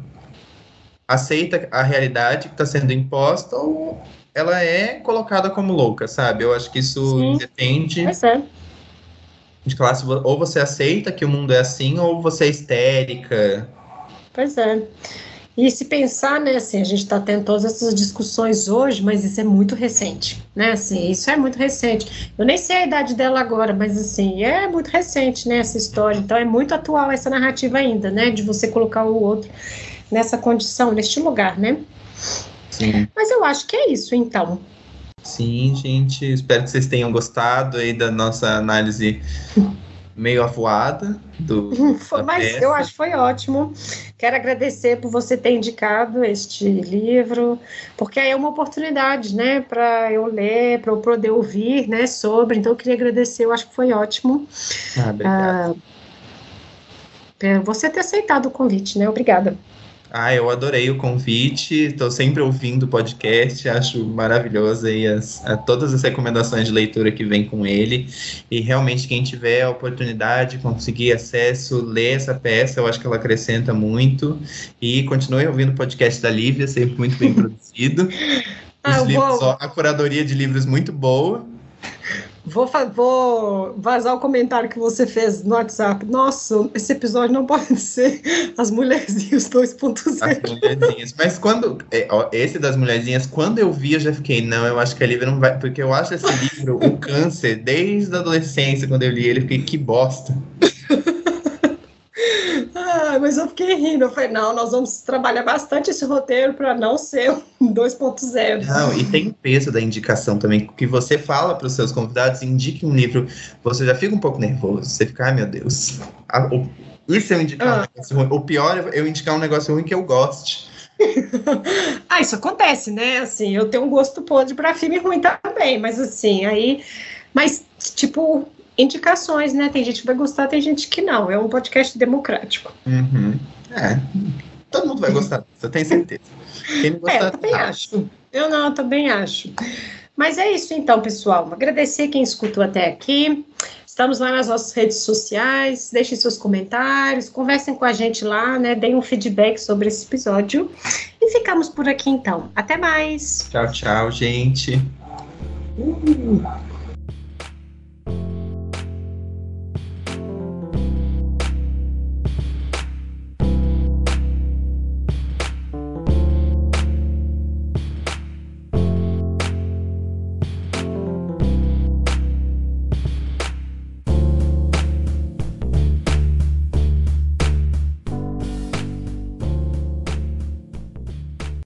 aceita a realidade que está sendo imposta, ou ela é colocada como louca, sabe? Eu acho que isso Sim. depende. É de classe, ou você aceita que o mundo é assim, ou você é histérica. Pois é. E se pensar, né, assim, a gente está tendo todas essas discussões hoje, mas isso é muito recente, né, assim, isso é muito recente. Eu nem sei a idade dela agora, mas, assim, é muito recente, né, essa história. Então, é muito atual essa narrativa ainda, né, de você colocar o outro nessa condição, neste lugar, né. Sim. Mas eu acho que é isso, então. Sim, gente. Espero que vocês tenham gostado aí da nossa análise meio avoada do. Foi, mas peça. eu acho que foi ótimo. Quero agradecer por você ter indicado este livro, porque aí é uma oportunidade, né, para eu ler, para eu poder ouvir, né, sobre. Então eu queria agradecer. Eu acho que foi ótimo. Ah, obrigado. Ah, você ter aceitado o convite, né? Obrigada. Ah, eu adorei o convite, estou sempre ouvindo o podcast, acho maravilhoso aí as, a, todas as recomendações de leitura que vem com ele. E realmente, quem tiver a oportunidade, conseguir acesso, ler essa peça, eu acho que ela acrescenta muito. E continue ouvindo o podcast da Lívia, sempre muito bem produzido. Os ah, livros, a curadoria de livros muito boa. Vou, vou vazar o comentário que você fez no WhatsApp. Nossa, esse episódio não pode ser as mulherzinhas 2.0. As mulherzinhas. Mas quando. É, esse das mulherzinhas, quando eu vi, eu já fiquei, não, eu acho que a Lívia não vai. Porque eu acho esse livro, o câncer, desde a adolescência, quando eu li ele, eu fiquei, que bosta. Ah, mas eu fiquei rindo. Eu falei, não, nós vamos trabalhar bastante esse roteiro para não ser um 2.0. Não, e tem peso da indicação também, que você fala para os seus convidados, indique um livro, você já fica um pouco nervoso. Você fica, ai meu Deus. Ah, o, isso eu indicar ah. um negócio ruim. O pior é eu indicar um negócio ruim que eu goste. ah, isso acontece, né? Assim, eu tenho um gosto podre para filme ruim também, mas assim, aí. Mas, tipo, indicações, né? Tem gente que vai gostar, tem gente que não. É um podcast democrático. Uhum. É. Todo mundo vai gostar, você tem certeza. Quem não gostar, é, eu também tá. acho. Eu não, eu também acho. Mas é isso então, pessoal. Agradecer quem escutou até aqui. Estamos lá nas nossas redes sociais. Deixem seus comentários, conversem com a gente lá, né? Deem um feedback sobre esse episódio. E ficamos por aqui então. Até mais. Tchau, tchau, gente. Uh.